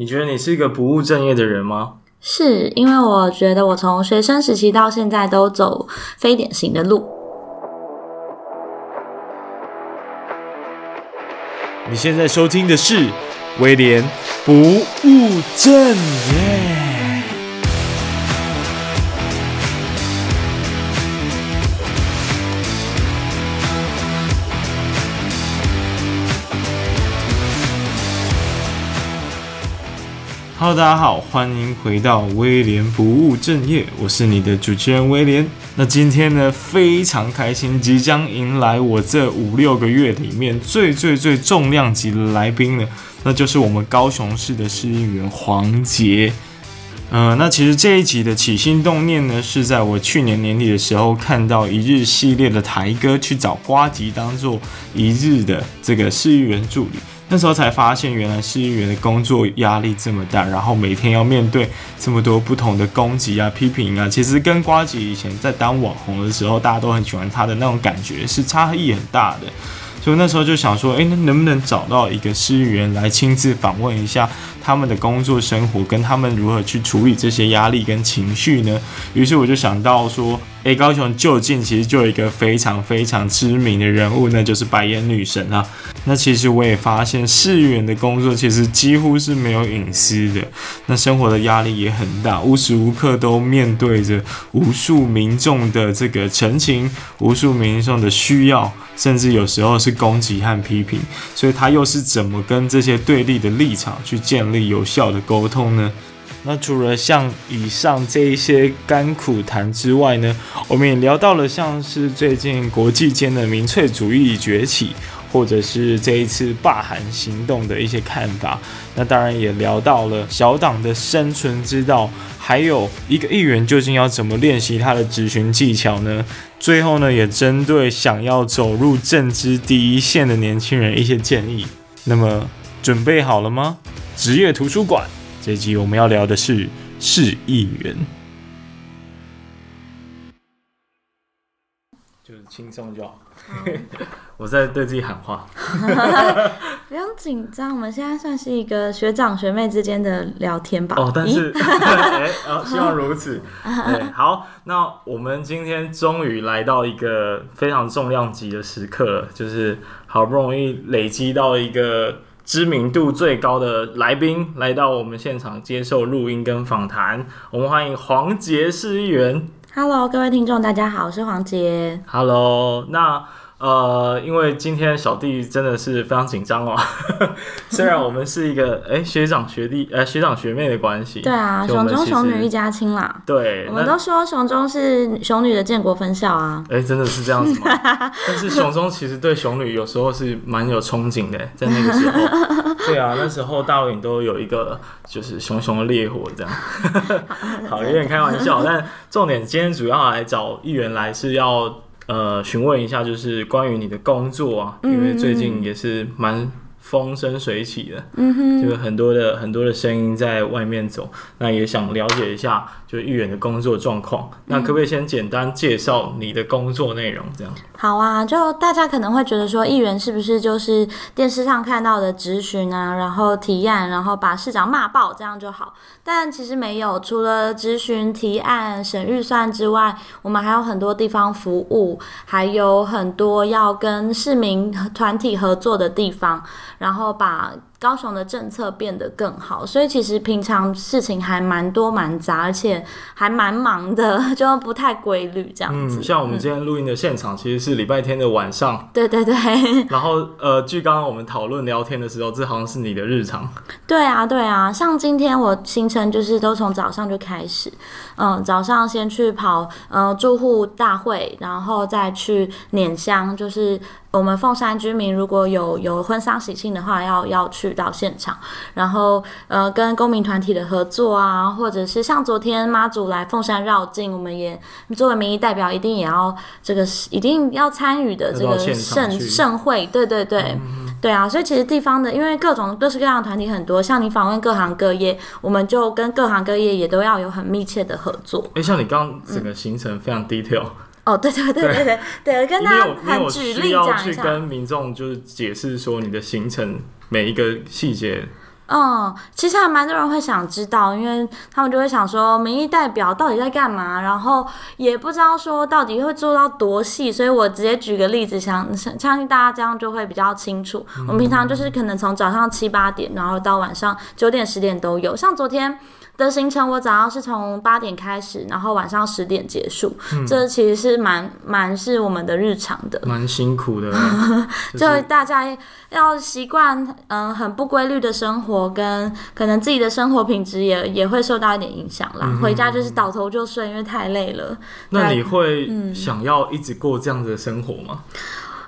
你觉得你是一个不务正业的人吗？是，因为我觉得我从学生时期到现在都走非典型的路。你现在收听的是威廉不务正业。Hello，大家好，欢迎回到威廉不务正业，我是你的主持人威廉。那今天呢，非常开心，即将迎来我这五六个月里面最最最重量级的来宾呢，那就是我们高雄市的市议员黄杰。嗯、那其实这一集的起心动念呢，是在我去年年底的时候看到一日系列的台哥去找瓜吉当做一日的这个市议员助理。那时候才发现，原来市议员的工作压力这么大，然后每天要面对这么多不同的攻击啊、批评啊，其实跟瓜吉以前在当网红的时候，大家都很喜欢他的那种感觉是差异很大的。所以那时候就想说，诶，那能不能找到一个市议员来亲自访问一下他们的工作生活，跟他们如何去处理这些压力跟情绪呢？于是我就想到说。诶，高雄就近其实就有一个非常非常知名的人物，那就是白眼女神啊。那其实我也发现，市议员的工作其实几乎是没有隐私的，那生活的压力也很大，无时无刻都面对着无数民众的这个陈情，无数民众的需要，甚至有时候是攻击和批评。所以他又是怎么跟这些对立的立场去建立有效的沟通呢？那除了像以上这一些甘苦谈之外呢，我们也聊到了像是最近国际间的民粹主义崛起，或者是这一次罢韩行动的一些看法。那当然也聊到了小党的生存之道，还有一个议员究竟要怎么练习他的质询技巧呢？最后呢，也针对想要走入政治第一线的年轻人一些建议。那么准备好了吗？职业图书馆。这集我们要聊的是市议员，就是轻松就好。好我在对自己喊话，不用紧张。我们现在算是一个学长学妹之间的聊天吧。哦，但是，哎、欸哦，希望如此。对，好，那我们今天终于来到一个非常重量级的时刻了，就是好不容易累积到一个。知名度最高的来宾来到我们现场接受录音跟访谈，我们欢迎黄杰市议员。Hello，各位听众，大家好，我是黄杰。Hello，那。呃，因为今天小弟真的是非常紧张哦。虽然我们是一个哎学长学弟呃学长学妹的关系，对啊，熊中熊女一家亲啦。对，我们都说熊中是雄女的建国分校啊。哎，真的是这样子吗？但是熊中其实对雄女有时候是蛮有憧憬的，在那个时候。对啊，那时候大陆影都有一个就是熊熊的烈火这样。好，有点开玩笑，但重点今天主要来找议员来是要。呃，询问一下，就是关于你的工作啊，因为最近也是蛮风生水起的，嗯哼，就是很多的很多的声音在外面走，那也想了解一下，就是议员的工作状况。那可不可以先简单介绍你的工作内容？这样。好啊，就大家可能会觉得说，议员是不是就是电视上看到的质询啊，然后提案，然后把市长骂爆这样就好？但其实没有，除了质询、提案、审预算之外，我们还有很多地方服务，还有很多要跟市民团体合作的地方，然后把高雄的政策变得更好。所以其实平常事情还蛮多蛮杂，而且还蛮忙的，就不太规律这样子。嗯，像我们今天录音的现场，其实是礼拜天的晚上。对对对。然后呃，据刚刚我们讨论聊天的时候，这好像是你的日常。对啊，对啊，像今天我行程就是都从早上就开始，嗯，早上先去跑呃住户大会，然后再去碾香，就是。我们凤山居民如果有有婚丧喜庆的话，要要去到现场，然后呃跟公民团体的合作啊，或者是像昨天妈祖来凤山绕境，我们也作为民意代表，一定也要这个一定要参与的这个盛盛会，对对对，嗯、对啊，所以其实地方的，因为各种各式各样的团体很多，像你访问各行各业，我们就跟各行各业也都要有很密切的合作。哎，像你刚刚整个行程非常 detail。嗯哦，对对对对对对，跟他很举例讲一下。去跟民众就是解释说你的行程每一个细节。嗯，其实还蛮多人会想知道，因为他们就会想说，民意代表到底在干嘛，然后也不知道说到底会做到多细，所以我直接举个例子，想相信大家这样就会比较清楚。嗯、我们平常就是可能从早上七八点，然后到晚上九点十点都有，像昨天。的行程，我早上是从八点开始，然后晚上十点结束。嗯、这其实是蛮蛮是我们的日常的，蛮辛苦的。就大家要习惯，嗯，很不规律的生活，跟可能自己的生活品质也也会受到一点影响啦。嗯、回家就是倒头就睡，因为太累了。那你会想要一直过这样子的生活吗？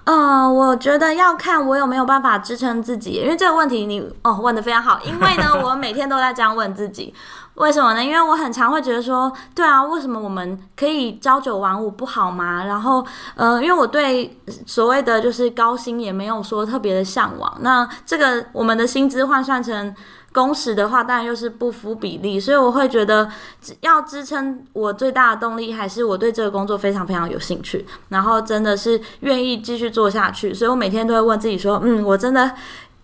嗯、呃，我觉得要看我有没有办法支撑自己，因为这个问题你哦问的非常好，因为呢，我每天都在这样问自己。为什么呢？因为我很常会觉得说，对啊，为什么我们可以朝九晚五不好吗？然后，呃，因为我对所谓的就是高薪也没有说特别的向往。那这个我们的薪资换算成工时的话，当然又是不符比例。所以我会觉得，要支撑我最大的动力还是我对这个工作非常非常有兴趣，然后真的是愿意继续做下去。所以我每天都会问自己说，嗯，我真的。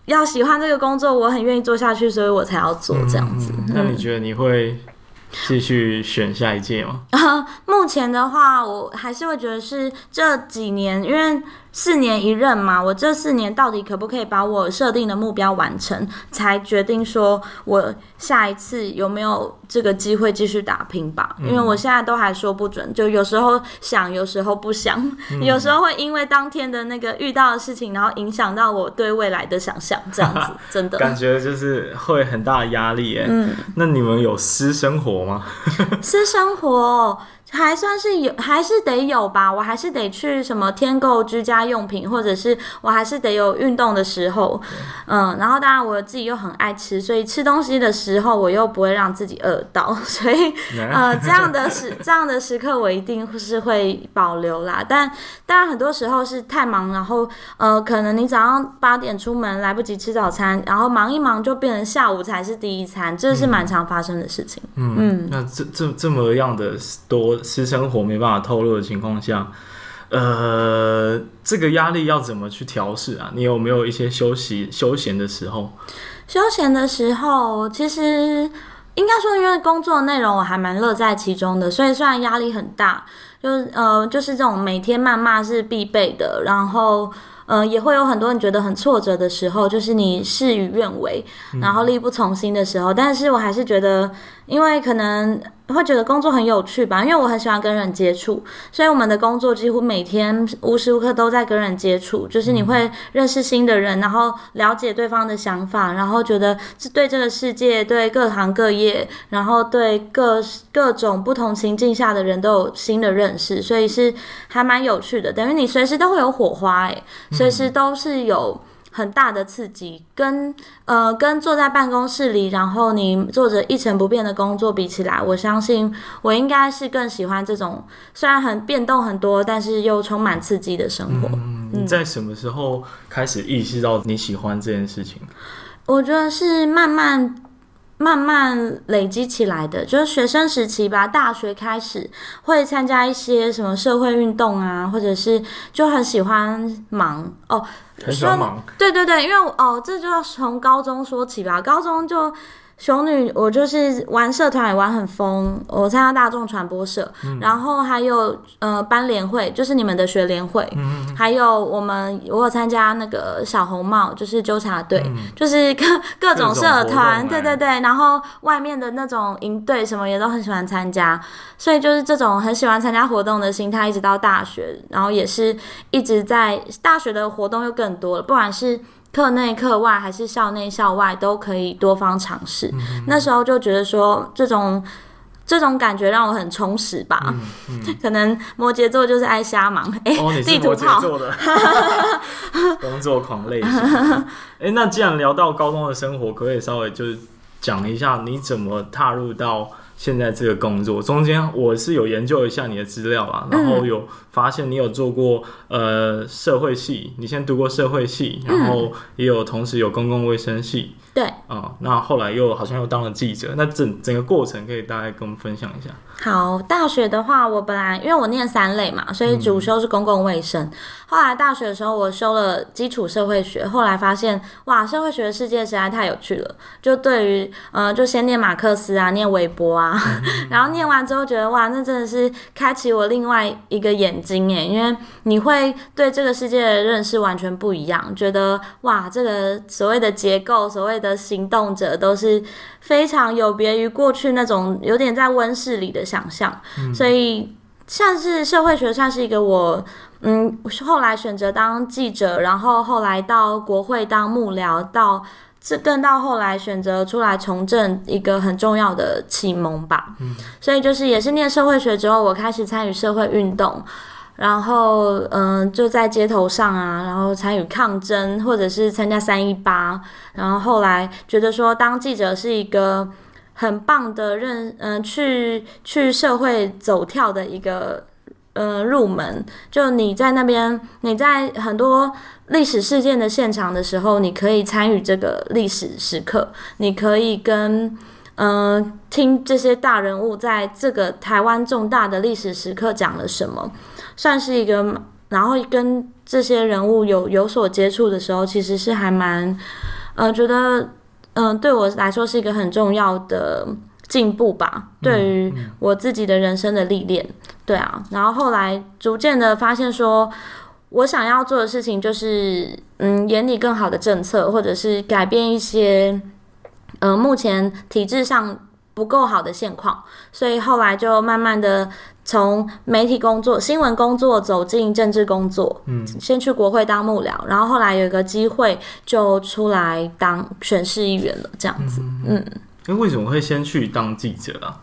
要喜欢这个工作，我很愿意做下去，所以我才要做这样子。那你觉得你会继续选下一届吗？啊，目前的话，我还是会觉得是这几年，因为。四年一任嘛，我这四年到底可不可以把我设定的目标完成，才决定说我下一次有没有这个机会继续打拼吧。因为我现在都还说不准，就有时候想，有时候不想，嗯、有时候会因为当天的那个遇到的事情，然后影响到我对未来的想象，这样子 真的感觉就是会很大的压力耶。嗯，那你们有私生活吗？私生活。还算是有，还是得有吧。我还是得去什么添购居家用品，或者是我还是得有运动的时候，嗯。然后当然我自己又很爱吃，所以吃东西的时候我又不会让自己饿到，所以呃这样的时这样的时刻我一定是会保留啦。但当然很多时候是太忙，然后呃可能你早上八点出门来不及吃早餐，然后忙一忙就变成下午才是第一餐，这是蛮常发生的事情。嗯，嗯，那这这这么样的多。私生活没办法透露的情况下，呃，这个压力要怎么去调试啊？你有没有一些休息休闲的时候？休闲的时候，其实应该说，因为工作内容我还蛮乐在其中的，所以虽然压力很大，就是呃，就是这种每天谩骂是必备的，然后呃，也会有很多人觉得很挫折的时候，就是你事与愿违，然后力不从心的时候，但是我还是觉得，因为可能。会觉得工作很有趣吧，因为我很喜欢跟人接触，所以我们的工作几乎每天无时无刻都在跟人接触。就是你会认识新的人，然后了解对方的想法，然后觉得是对这个世界、对各行各业，然后对各各种不同情境下的人都有新的认识，所以是还蛮有趣的。等于你随时都会有火花，诶，随时都是有。很大的刺激，跟呃跟坐在办公室里，然后你做着一成不变的工作比起来，我相信我应该是更喜欢这种虽然很变动很多，但是又充满刺激的生活。嗯，你在什么时候开始意识到你喜欢这件事情？我觉得是慢慢慢慢累积起来的，就是学生时期吧，大学开始会参加一些什么社会运动啊，或者是就很喜欢忙哦。很忙，对对对，因为哦，这就要从高中说起吧。高中就雄女，我就是玩社团也玩很疯，我参加大众传播社，嗯、然后还有呃班联会，就是你们的学联会，嗯、还有我们我有参加那个小红帽，就是纠察队，嗯、就是各 各种社团，对对对，然后外面的那种营队什么也都很喜欢参加，所以就是这种很喜欢参加活动的心态，一直到大学，然后也是一直在大学的活动又更多了，不管是。课内课外还是校内校外都可以多方尝试。那时候就觉得说，这种这种感觉让我很充实吧。嗯嗯、可能摩羯座就是爱瞎忙。哎、欸，哦，你是摩羯座的，工作狂类型。哎、欸，那既然聊到高中的生活，可不可以稍微就是讲一下你怎么踏入到？现在这个工作中间，我是有研究一下你的资料啦，然后有发现你有做过呃社会系，你先读过社会系，然后也有同时有公共卫生系，对，啊、嗯，那后来又好像又当了记者，那整整个过程可以大概跟我们分享一下。好，大学的话，我本来因为我念三类嘛，所以主修是公共卫生。嗯、后来大学的时候，我修了基础社会学，后来发现哇，社会学的世界实在太有趣了。就对于呃，就先念马克思啊，念韦伯啊，嗯、然后念完之后觉得哇，那真的是开启我另外一个眼睛耶，因为你会对这个世界的认识完全不一样，觉得哇，这个所谓的结构，所谓的行动者都是。非常有别于过去那种有点在温室里的想象，嗯、所以像是社会学算是一个我，嗯，后来选择当记者，然后后来到国会当幕僚，到这更到后来选择出来从政一个很重要的启蒙吧。嗯、所以就是也是念社会学之后，我开始参与社会运动。然后，嗯、就在街头上啊，然后参与抗争，或者是参加三一八。然后后来觉得说，当记者是一个很棒的认，嗯、去去社会走跳的一个，呃，入门。就你在那边，你在很多历史事件的现场的时候，你可以参与这个历史时刻，你可以跟，嗯、听这些大人物在这个台湾重大的历史时刻讲了什么。算是一个，然后跟这些人物有有所接触的时候，其实是还蛮，呃，觉得，嗯、呃，对我来说是一个很重要的进步吧，对于我自己的人生的历练，对啊，然后后来逐渐的发现说，我想要做的事情就是，嗯，研拟更好的政策，或者是改变一些，呃，目前体制上不够好的现况，所以后来就慢慢的。从媒体工作、新闻工作走进政治工作，嗯，先去国会当幕僚，然后后来有一个机会就出来当选市议员了，这样子，嗯。那、嗯、为什么会先去当记者啊？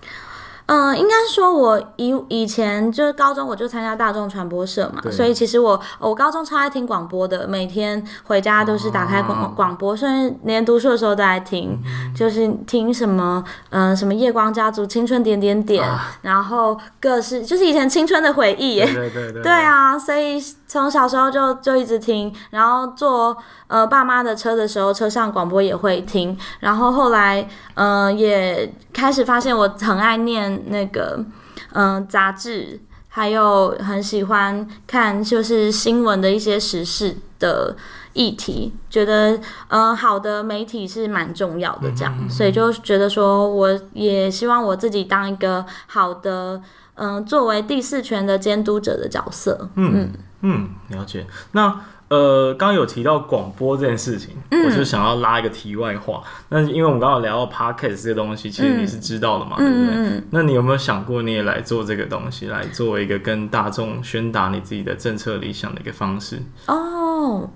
嗯，应该说，我以以前就是高中我就参加大众传播社嘛，所以其实我我高中超爱听广播的，每天回家都是打开广广播，甚至连读书的时候都爱听，嗯、就是听什么嗯、呃、什么夜光家族、青春点点点，啊、然后各式就是以前青春的回忆，对对对对，对啊，所以从小时候就就一直听，然后坐呃爸妈的车的时候，车上广播也会听，然后后来嗯、呃、也开始发现我很爱念。那个嗯，杂志还有很喜欢看，就是新闻的一些时事的议题，觉得嗯，好的媒体是蛮重要的，这样，嗯嗯嗯，所以就觉得说，我也希望我自己当一个好的嗯，作为第四权的监督者的角色。嗯嗯，嗯，了解。那。呃，刚刚有提到广播这件事情，嗯、我就想要拉一个题外话。那因为我们刚刚聊到 podcast 这个东西，其实你是知道的嘛，嗯、对不对？嗯、那你有没有想过，你也来做这个东西，来作为一个跟大众宣达你自己的政策理想的一个方式？哦。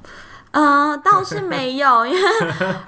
呃，倒是没有，因为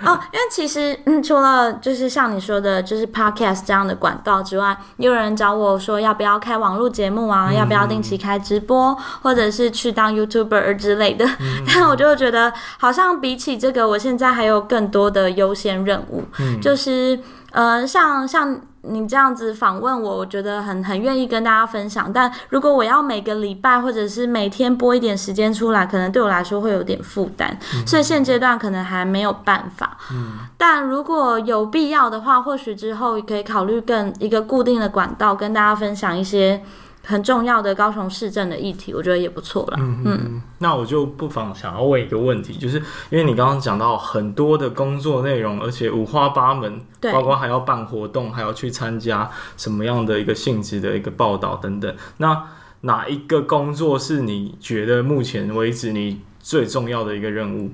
哦，因为其实嗯，除了就是像你说的，就是 podcast 这样的管道之外，也有人找我说要不要开网络节目啊，嗯、要不要定期开直播，或者是去当 YouTuber 之类的。嗯、但我就觉得，好像比起这个，我现在还有更多的优先任务，嗯、就是呃，像像。你这样子访问我，我觉得很很愿意跟大家分享。但如果我要每个礼拜或者是每天拨一点时间出来，可能对我来说会有点负担，嗯、所以现阶段可能还没有办法。嗯、但如果有必要的话，或许之后可以考虑更一个固定的管道，跟大家分享一些。很重要的高雄市政的议题，我觉得也不错了。嗯嗯，那我就不妨想要问一个问题，就是因为你刚刚讲到很多的工作内容，而且五花八门，对包括还要办活动，还要去参加什么样的一个性质的一个报道等等。那哪一个工作是你觉得目前为止你最重要的一个任务？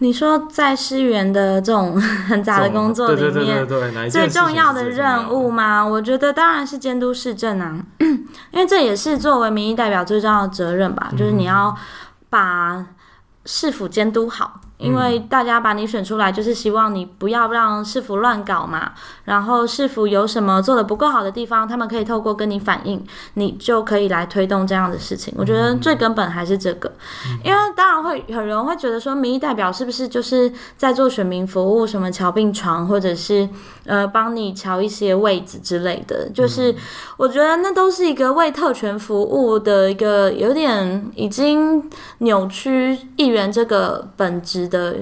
你说在市议员的这种很 杂的工作里面，最重要的任务吗？我觉得当然是监督市政啊，因为这也是作为民意代表最重要的责任吧，就是你要把市府监督好。因为大家把你选出来，就是希望你不要让市府乱搞嘛。然后市府有什么做的不够好的地方，他们可以透过跟你反映，你就可以来推动这样的事情。我觉得最根本还是这个，因为当然会有人会觉得说，民意代表是不是就是在做选民服务，什么乔病床，或者是呃帮你乔一些位置之类的。就是我觉得那都是一个为特权服务的一个有点已经扭曲议员这个本质的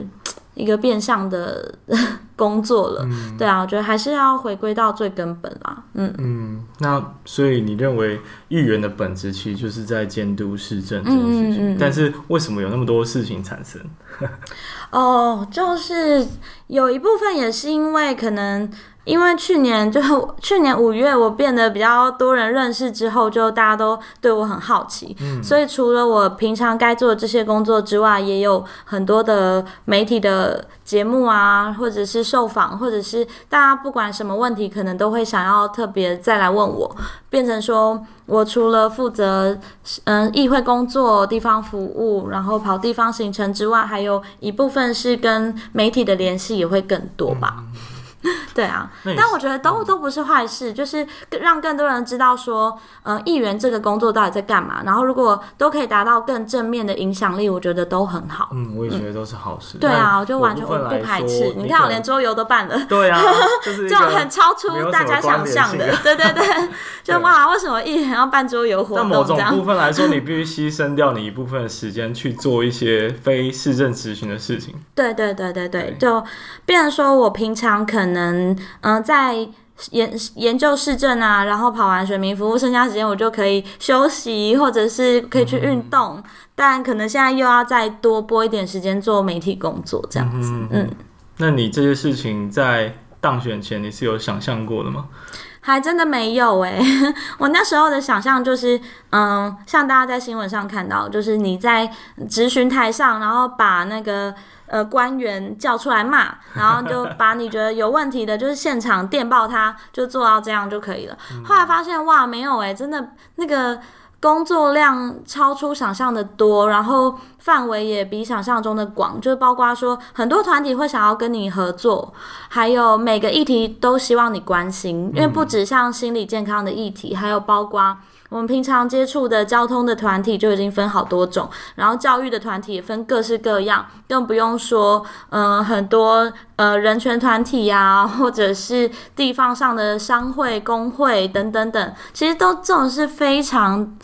一个变相的工作了。嗯、对啊，我觉得还是要回归到最根本啦。嗯嗯，那所以你认为议员的本质其实就是在监督市政这件事情，嗯嗯嗯，但是为什么有那么多事情产生？哦，就是有一部分也是因为可能。因为去年就去年五月，我变得比较多人认识之后，就大家都对我很好奇，嗯，所以除了我平常该做的这些工作之外，也有很多的媒体的节目啊，或者是受访，或者是大家不管什么问题，可能都会想要特别再来问我，变成说我除了负责嗯议会工作、地方服务，然后跑地方行程之外，还有一部分是跟媒体的联系也会更多吧。对啊，但我觉得都都不是坏事，就是让更多人知道说，呃，议员这个工作到底在干嘛。然后如果都可以达到更正面的影响力，我觉得都很好。嗯，我也觉得都是好事。对啊，我就完全不排斥。你看，我连桌游都办了。对啊，这种很超出大家想象的。对对对，就哇，为什么议员要办桌游活动？在某种部分来说，你必须牺牲掉你一部分的时间去做一些非市政执行的事情。对对对对对，就变成说我平常可能。嗯嗯、呃，在研研究市政啊，然后跑完选民服务，剩下时间我就可以休息，或者是可以去运动。嗯、但可能现在又要再多拨一点时间做媒体工作，这样子。嗯，嗯，那你这些事情在当选前你是有想象过的吗？还真的没有哎、欸，我那时候的想象就是，嗯，像大家在新闻上看到，就是你在质询台上，然后把那个。呃，官员叫出来骂，然后就把你觉得有问题的，就是现场电报他，就做到这样就可以了。后来发现哇，没有诶、欸，真的那个工作量超出想象的多，然后范围也比想象中的广，就是包括说很多团体会想要跟你合作，还有每个议题都希望你关心，因为不止像心理健康的议题，还有包括。我们平常接触的交通的团体就已经分好多种，然后教育的团体也分各式各样，更不用说，嗯、很多呃人权团体呀、或者是地方上的商会、工会等等等，其实都这种是非常，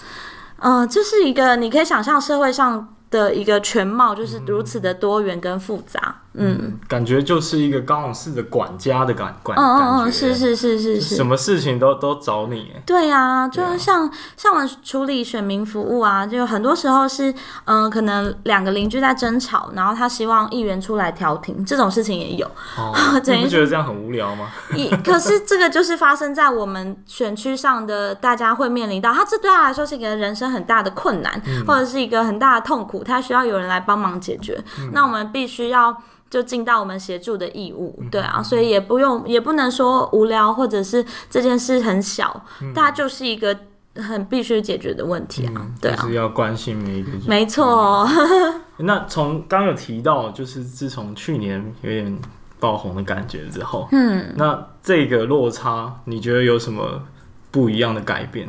嗯、这、就是一个你可以想象社会上的一个全貌，就是如此的多元跟复杂。嗯，感觉就是一个高雄市的管家的感管，嗯嗯嗯，是是是是是，什么事情都都找你。对啊，就是像像我们处理选民服务啊，就很多时候是嗯、呃，可能两个邻居在争吵，然后他希望议员出来调停，这种事情也有。哦，你不觉得这样很无聊吗？可是这个就是发生在我们选区上的，大家会面临到，他这对他来说是一个人生很大的困难，嗯、或者是一个很大的痛苦，他需要有人来帮忙解决。嗯、那我们必须要。就尽到我们协助的义务，对啊，所以也不用，也不能说无聊，或者是这件事很小，嗯、它就是一个很必须解决的问题啊，嗯、对啊，是要关心每一个人，没错、哦。那从刚有提到，就是自从去年有点爆红的感觉之后，嗯，那这个落差，你觉得有什么不一样的改变？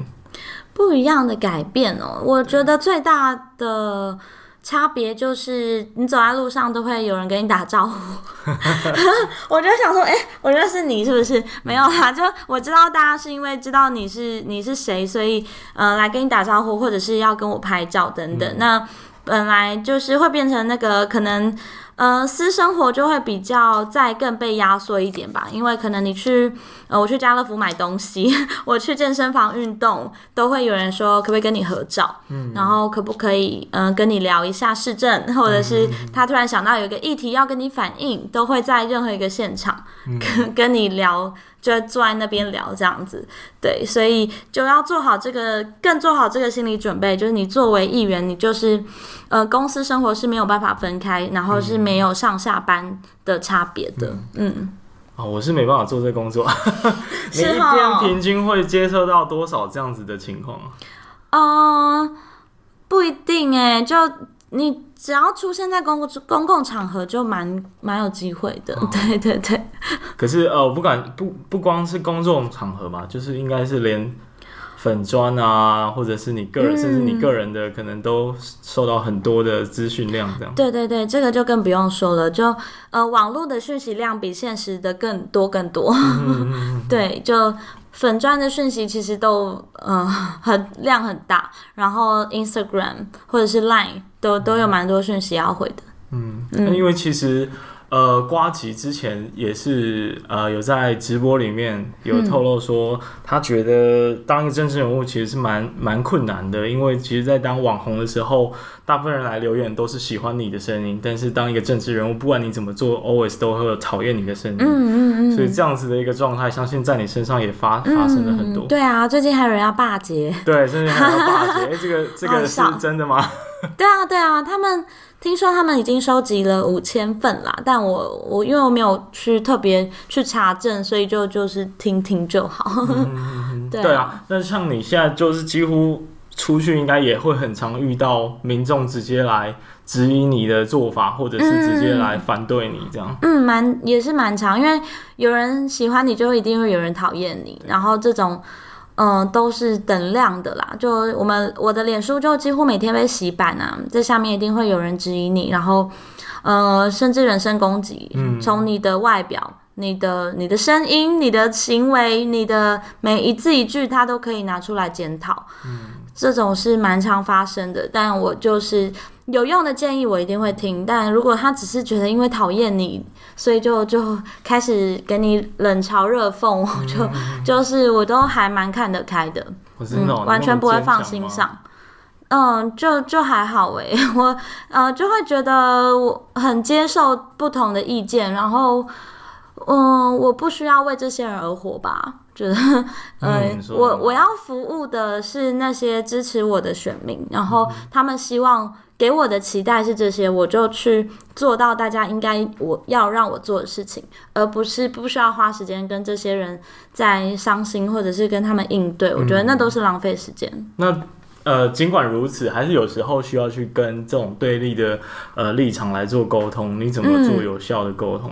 不一样的改变哦，我觉得最大的。差别就是，你走在路上都会有人跟你打招呼。我就想说，哎、欸，我认识你是不是？没有啦，就我知道大家是因为知道你是你是谁，所以呃来跟你打招呼，或者是要跟我拍照等等。嗯、那本来就是会变成那个可能。呃，私生活就会比较再更被压缩一点吧，因为可能你去呃，我去家乐福买东西，我去健身房运动，都会有人说可不可以跟你合照，嗯，然后可不可以嗯、呃、跟你聊一下市政，或者是他突然想到有一个议题要跟你反映，都会在任何一个现场跟、嗯、跟你聊。就坐在那边聊这样子，对，所以就要做好这个，更做好这个心理准备，就是你作为议员，你就是，呃，公司生活是没有办法分开，然后是没有上下班的差别的，嗯。嗯哦，我是没办法做这个工作，你一天平均会接受到多少这样子的情况？嗯，不一定哎，就。你只要出现在公共公共场合，就蛮蛮有机会的。哦、对对对。可是呃，我不敢不不光是公众场合嘛，就是应该是连粉砖啊，或者是你个人，嗯、甚至你个人的，可能都受到很多的资讯量这样。对对对，这个就更不用说了，就呃，网络的讯息量比现实的更多更多。嗯、对，就。粉钻的讯息其实都嗯很量很大，然后 Instagram 或者是 Line 都都有蛮多讯息要回的。嗯，嗯因为其实呃，瓜吉之前也是呃有在直播里面有透露说，他觉得当一个政治人物其实是蛮 蛮困难的，因为其实，在当网红的时候，大部分人来留言都是喜欢你的声音，但是当一个政治人物，不管你怎么做，always 都会有讨厌你的声音。嗯嗯嗯。所以这样子的一个状态，相信在你身上也发发生了很多。对啊，最近还有人要罢节。对，最近还要罢节。哎，这个这个 是真的吗？对啊，对啊，他们。听说他们已经收集了五千份啦，但我我因为我没有去特别去查证，所以就就是听听就好。嗯、对啊，对啊，那像你现在就是几乎出去，应该也会很常遇到民众直接来质疑你的做法，或者是直接来反对你这样。嗯，蛮也是蛮常，因为有人喜欢你，就一定会有人讨厌你，然后这种。嗯，都是等量的啦。就我们我的脸书就几乎每天被洗版啊，这下面一定会有人质疑你，然后呃，甚至人身攻击。嗯，从你的外表、你的你的声音、你的行为、你的每一字一句，他都可以拿出来检讨。嗯，这种是蛮常发生的，但我就是。有用的建议我一定会听，但如果他只是觉得因为讨厌你，所以就就开始给你冷嘲热讽，嗯、就就是我都还蛮看得开的，嗯，完全不会放心上。嗯，就就还好哎，我呃就会觉得我很接受不同的意见，然后嗯，我不需要为这些人而活吧。觉得，嗯，我我要服务的是那些支持我的选民，然后他们希望给我的期待是这些，我就去做到大家应该我要让我做的事情，而不是不需要花时间跟这些人在伤心，或者是跟他们应对。我觉得那都是浪费时间。嗯。那呃，尽管如此，还是有时候需要去跟这种对立的呃立场来做沟通。你怎么做有效的沟通？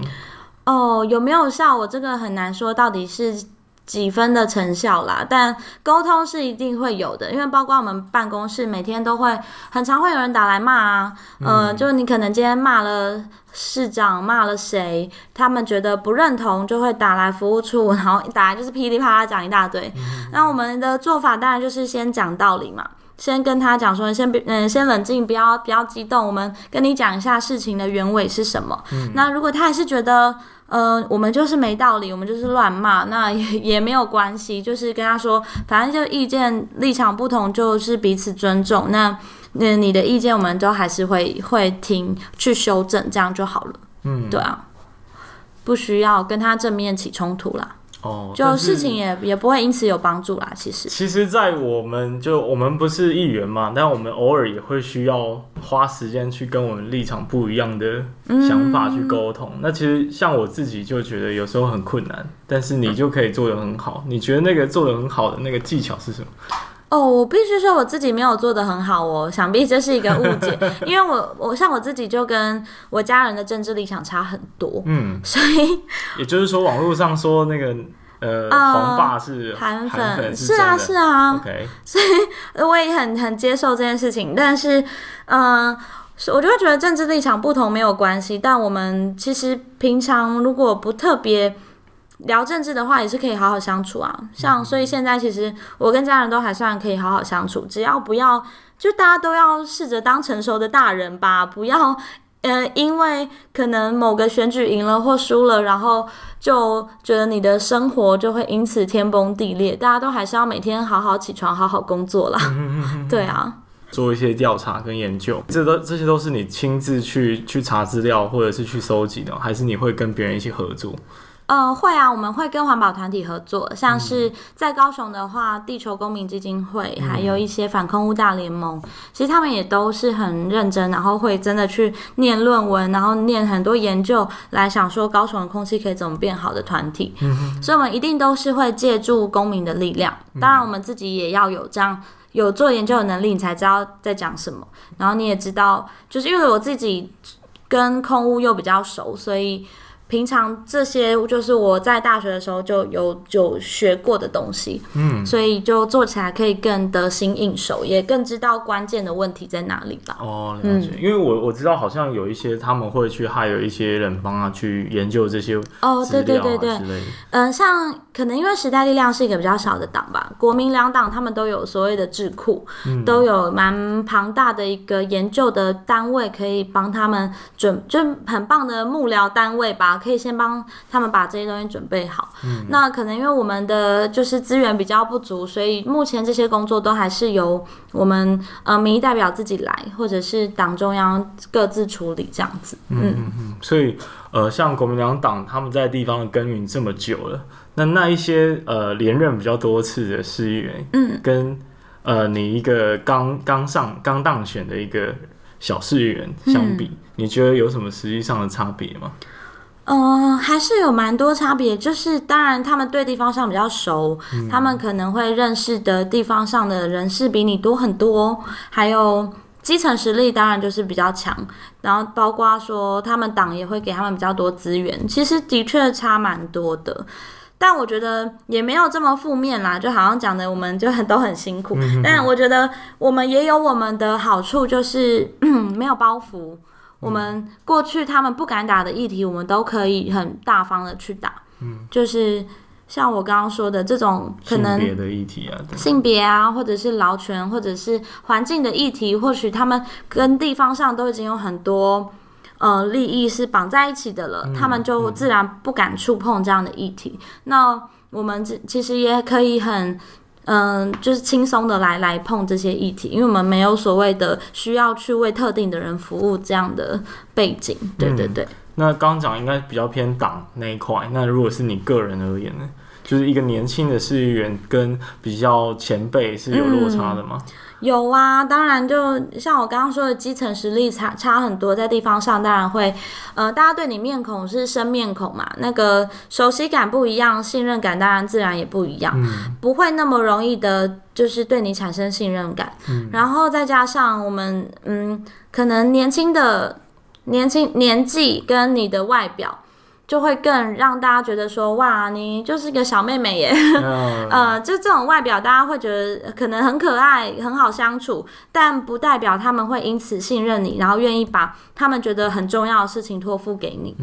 嗯。哦，有没有效？我这个很难说，到底是。几分的成效啦，但沟通是一定会有的，因为包括我们办公室每天都会很常会有人打来骂啊，嗯、呃，就是你可能今天骂了市长，骂了谁，他们觉得不认同，就会打来服务处，然后打来就是噼里啪啦讲一大堆。嗯、那我们的做法当然就是先讲道理嘛，先跟他讲说，先别嗯，先冷静，不要不要激动，我们跟你讲一下事情的原委是什么。嗯、那如果他还是觉得。呃，我们就是没道理，我们就是乱骂，那也也没有关系，就是跟他说，反正就意见立场不同，就是彼此尊重。那那你的意见，我们都还是会会听去修正，这样就好了。嗯，对啊，不需要跟他正面起冲突啦。哦，就事情也也不会因此有帮助啦。其实，其实，在我们就我们不是议员嘛，但我们偶尔也会需要花时间去跟我们立场不一样的想法去沟通。嗯、那其实像我自己就觉得有时候很困难，但是你就可以做得很好。你觉得那个做得很好的那个技巧是什么？哦，我必须说我自己没有做的很好哦，想必这是一个误解，因为我我像我自己就跟我家人的政治立场差很多，嗯，所以也就是说网络上说那个呃黄爸是韩粉，是啊是啊，OK，所以我也很很接受这件事情，但是嗯、呃，我就会觉得政治立场不同没有关系，但我们其实平常如果不特别。聊政治的话也是可以好好相处啊，像所以现在其实我跟家人都还算可以好好相处，只要不要就大家都要试着当成熟的大人吧，不要呃因为可能某个选举赢了或输了，然后就觉得你的生活就会因此天崩地裂，大家都还是要每天好好起床，好好工作啦。对啊，做一些调查跟研究，这都这些都是你亲自去去查资料或者是去收集的，还是你会跟别人一起合作？呃，会啊，我们会跟环保团体合作，像是在高雄的话，地球公民基金会，还有一些反空污大联盟，其实他们也都是很认真，然后会真的去念论文，然后念很多研究，来想说高雄的空气可以怎么变好的团体。嗯，所以我们一定都是会借助公民的力量，当然我们自己也要有这样有做研究的能力，你才知道在讲什么。然后你也知道，就是因为我自己跟空污又比较熟，所以。平常这些就是我在大学的时候就有就学过的东西，嗯，所以就做起来可以更得心应手，也更知道关键的问题在哪里吧。哦，了解。嗯、因为我我知道好像有一些他们会去还有一些人帮他去研究这些哦，对对对对，嗯、呃，像可能因为时代力量是一个比较小的党吧，国民两党他们都有所谓的智库，嗯、都有蛮庞大的一个研究的单位可以帮他们准，就很棒的幕僚单位吧，可以先帮他们把这些东西准备好。嗯、那可能因为我们的就是资源比较不足，所以目前这些工作都还是由我们呃民意代表自己来，或者是党中央各自处理这样子。嗯嗯嗯。所以呃，像国民两党他们在地方的耕耘这么久了，那那一些呃连任比较多次的市议员，嗯，跟呃你一个刚刚上刚当选的一个小市议员相比，嗯、你觉得有什么实际上的差别吗？嗯、呃，还是有蛮多差别。就是当然，他们对地方上比较熟，嗯、他们可能会认识的地方上的人士比你多很多。还有基层实力，当然就是比较强。然后包括说，他们党也会给他们比较多资源。其实的确差蛮多的，但我觉得也没有这么负面啦。就好像讲的，我们就很都很辛苦。但我觉得我们也有我们的好处，就是 没有包袱。我们过去他们不敢打的议题，我们都可以很大方的去打。嗯，就是像我刚刚说的这种可能性别的议题啊，性别啊，或者是劳权，或者是环境的议题，或许他们跟地方上都已经有很多呃利益是绑在一起的了，嗯、他们就自然不敢触碰这样的议题。嗯、那我们其实也可以很。嗯，就是轻松的来来碰这些议题，因为我们没有所谓的需要去为特定的人服务这样的背景。对对对。嗯、那刚刚讲应该比较偏党那一块，那如果是你个人而言呢？就是一个年轻的市议员跟比较前辈是有落差的吗？嗯有啊，当然就像我刚刚说的，基层实力差差很多，在地方上当然会，呃，大家对你面孔是生面孔嘛，那个熟悉感不一样，信任感当然自然也不一样，嗯、不会那么容易的，就是对你产生信任感。嗯、然后再加上我们，嗯，可能年轻的年轻年纪跟你的外表。就会更让大家觉得说，哇，你就是个小妹妹耶，呃，就这种外表，大家会觉得可能很可爱，很好相处，但不代表他们会因此信任你，然后愿意把他们觉得很重要的事情托付给你。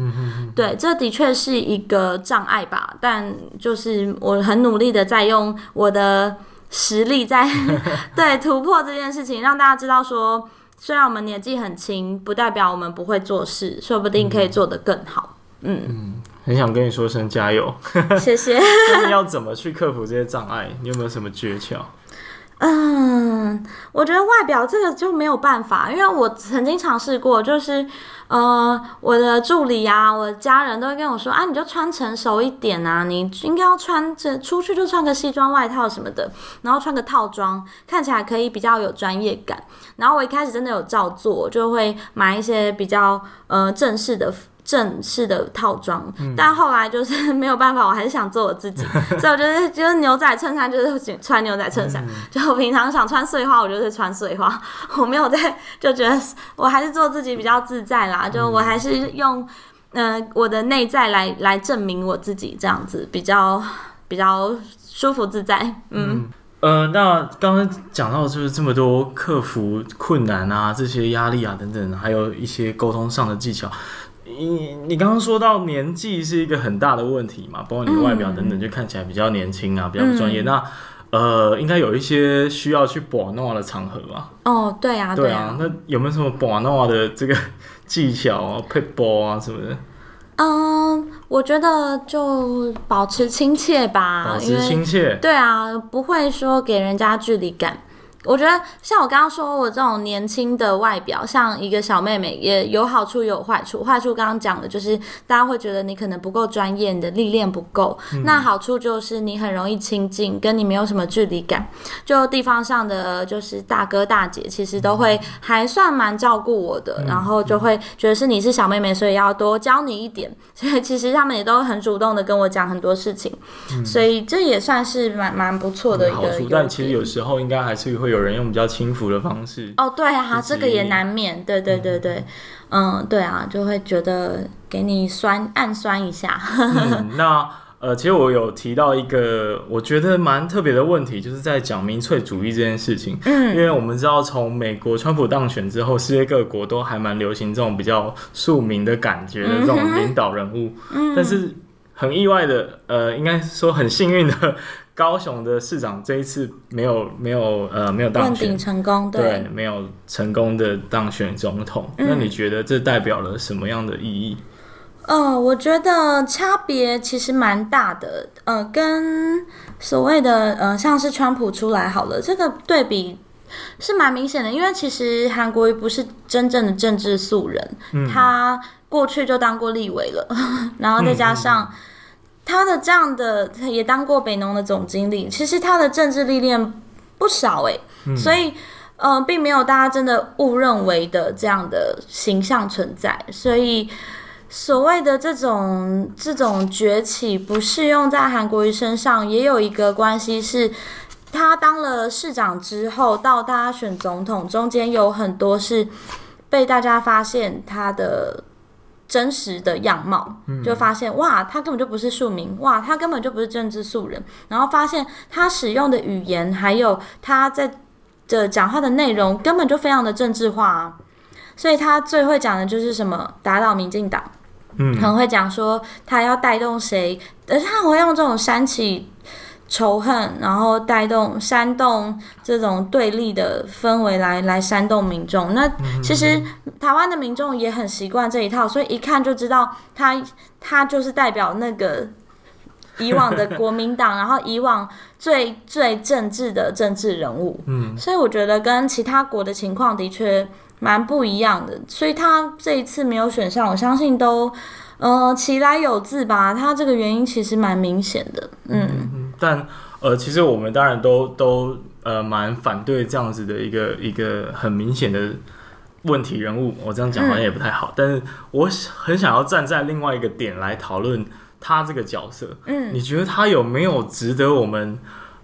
对，这的确是一个障碍吧，但就是我很努力的在用我的实力在 对突破这件事情，让大家知道说，虽然我们年纪很轻，不代表我们不会做事，说不定可以做得更好。嗯嗯嗯，很想跟你说声加油，谢谢。那你要怎么去克服这些障碍？你有没有什么诀窍？嗯，我觉得外表这个就没有办法，因为我曾经尝试过，就是呃，我的助理啊，我的家人都会跟我说啊，你就穿成熟一点啊，你应该要穿着出去就穿个西装外套什么的，然后穿个套装，看起来可以比较有专业感。然后我一开始真的有照做，就会买一些比较呃正式的。正式的套装，嗯、但后来就是 没有办法，我还是想做我自己，所以我觉得就是牛仔衬衫就是穿牛仔衬衫，嗯、就我平常想穿碎花，我就是穿碎花，我没有在就觉得我还是做自己比较自在啦，就我还是用嗯、呃、我的内在来来证明我自己，这样子比较比较舒服自在，嗯，嗯。呃，那刚刚讲到就是这么多克服困难啊，这些压力啊等等，还有一些沟通上的技巧。你你刚刚说到年纪是一个很大的问题嘛，包括你的外表等等，就看起来比较年轻啊，比较不专业。嗯、那呃，应该有一些需要去博诺的场合吧？哦，对啊，对啊。那有没有什么博诺的这个技巧啊、配波啊什么的？嗯，我觉得就保持亲切吧，保持亲切。对啊，不会说给人家距离感。我觉得像我刚刚说，我这种年轻的外表，像一个小妹妹，也有好处也有坏处。坏处刚刚讲的就是大家会觉得你可能不够专业，你的历练不够。嗯、那好处就是你很容易亲近，跟你没有什么距离感。就地方上的就是大哥大姐，其实都会还算蛮照顾我的，嗯、然后就会觉得是你是小妹妹，所以要多教你一点。所 以其实他们也都很主动的跟我讲很多事情，嗯、所以这也算是蛮蛮不错的一个好处。但其实有时候应该还是会。会有人用比较轻浮的方式。哦，对啊，这个也难免。对对对对，嗯，嗯，对啊，就会觉得给你酸暗酸一下。嗯，那。呃，其实我有提到一个我觉得蛮特别的问题，就是在讲民粹主义这件事情。嗯，因为我们知道，从美国川普当选之后，世界各国都还蛮流行这种比较庶民的感觉的这种领导人物。嗯，但是很意外的，呃，应该说很幸运的，高雄的市长这一次没有没有呃没有当选成功，对，对，没有成功的当选总统。嗯，那你觉得这代表了什么样的意义？嗯、呃，我觉得差别其实蛮大的。呃，跟所谓的呃，像是川普出来好了，这个对比是蛮明显的。因为其实韩国瑜不是真正的政治素人，嗯、他过去就当过立委了，然后再加上他的这样的，他也当过北农的总经理，其实他的政治历练不少哎，嗯、所以呃，并没有大家真的误认为的这样的形象存在，所以。所谓的这种这种崛起，不适用在韩国瑜身上，也有一个关系是，他当了市长之后，到大家选总统中间有很多是被大家发现他的真实的样貌，就发现哇，他根本就不是庶民，哇，他根本就不是政治素人，然后发现他使用的语言，还有他在的讲话的内容，根本就非常的政治化啊，所以他最会讲的就是什么打倒民进党。嗯，很会讲说他要带动谁，而且他会用这种煽起仇恨，然后带动煽动这种对立的氛围来来煽动民众。那其实台湾的民众也很习惯这一套，所以一看就知道他他就是代表那个以往的国民党，然后以往最最政治的政治人物。嗯，所以我觉得跟其他国的情况的确。蛮不一样的，所以他这一次没有选上，我相信都，呃，其来有自吧。他这个原因其实蛮明显的，嗯。嗯，但呃，其实我们当然都都呃蛮反对这样子的一个一个很明显的问题人物。我这样讲好像也不太好，嗯、但是我很想要站在另外一个点来讨论他这个角色。嗯，你觉得他有没有值得我们？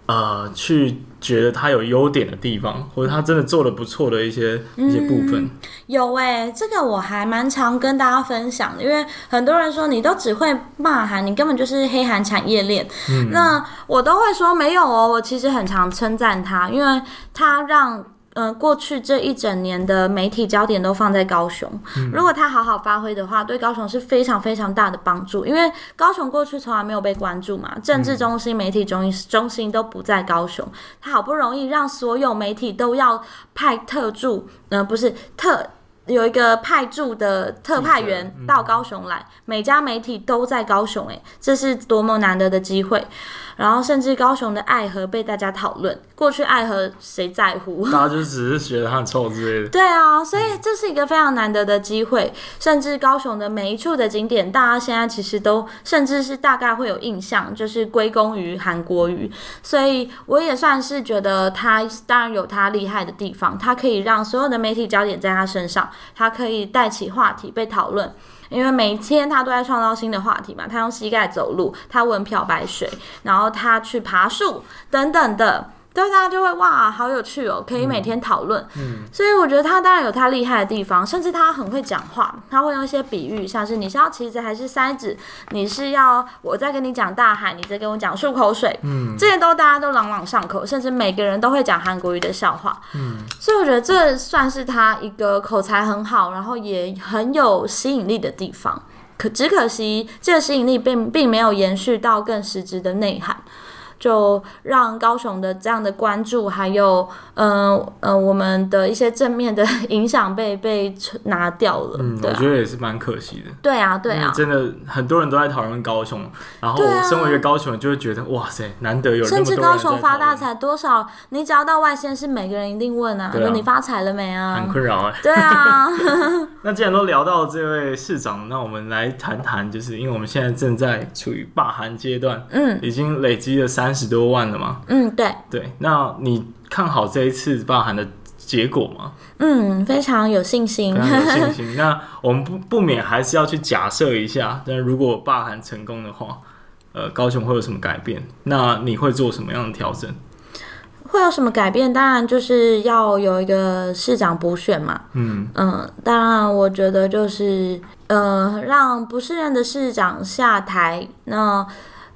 呃，去觉得他有优点的地方，或者他真的做的不错的一些、嗯、一些部分，有哎、欸，这个我还蛮常跟大家分享的，因为很多人说你都只会骂韩，你根本就是黑韩产业链。嗯，那我都会说没有哦，我其实很常称赞他，因为他让。嗯、呃，过去这一整年的媒体焦点都放在高雄。嗯、如果他好好发挥的话，对高雄是非常非常大的帮助。因为高雄过去从来没有被关注嘛，政治中心、媒体中心中心都不在高雄。他好不容易让所有媒体都要派特助，呃，不是特有一个派驻的特派员到高雄来，嗯、每家媒体都在高雄，诶，这是多么难得的机会。然后甚至高雄的爱河被大家讨论，过去爱河谁在乎？大家就只是觉得它很臭之类的。对啊，所以这是一个非常难得的机会。甚至高雄的每一处的景点，大家现在其实都甚至是大概会有印象，就是归功于韩国瑜。所以我也算是觉得他当然有他厉害的地方，他可以让所有的媒体焦点在他身上，他可以带起话题被讨论。因为每天他都在创造新的话题嘛，他用膝盖走路，他闻漂白水，然后他去爬树等等的。对，大家就会哇，好有趣哦，可以每天讨论。嗯，所以我觉得他当然有他厉害的地方，甚至他很会讲话，他会用一些比喻，像是你是要棋子还是塞子，你是要我在跟你讲大海，你在跟我讲漱口水，嗯，这些都大家都朗朗上口，甚至每个人都会讲韩国语的笑话。嗯，所以我觉得这算是他一个口才很好，然后也很有吸引力的地方。可只可惜，这个吸引力并并没有延续到更实质的内涵。就让高雄的这样的关注，还有嗯嗯、呃呃，我们的一些正面的影响被被拿掉了。嗯，啊、我觉得也是蛮可惜的。对啊，对啊，真的很多人都在讨论高雄，然后我身为一个高雄人，就会觉得、啊、哇塞，难得有人。甚至高雄发大财多少？你只要到外县市，每个人一定问啊，说、啊、你发财了没啊？很困扰哎。对啊。那既然都聊到这位市长，那我们来谈谈，就是因为我们现在正在处于罢韩阶段，嗯，已经累积了三。三十多万了吗？嗯，对对。那你看好这一次罢韩的结果吗？嗯，非常有信心，非常有信心。那我们不不免还是要去假设一下，但如果罢韩成功的话，呃，高雄会有什么改变？那你会做什么样的调整？会有什么改变？当然就是要有一个市长补选嘛。嗯嗯，当然我觉得就是呃，让不适任的市长下台，那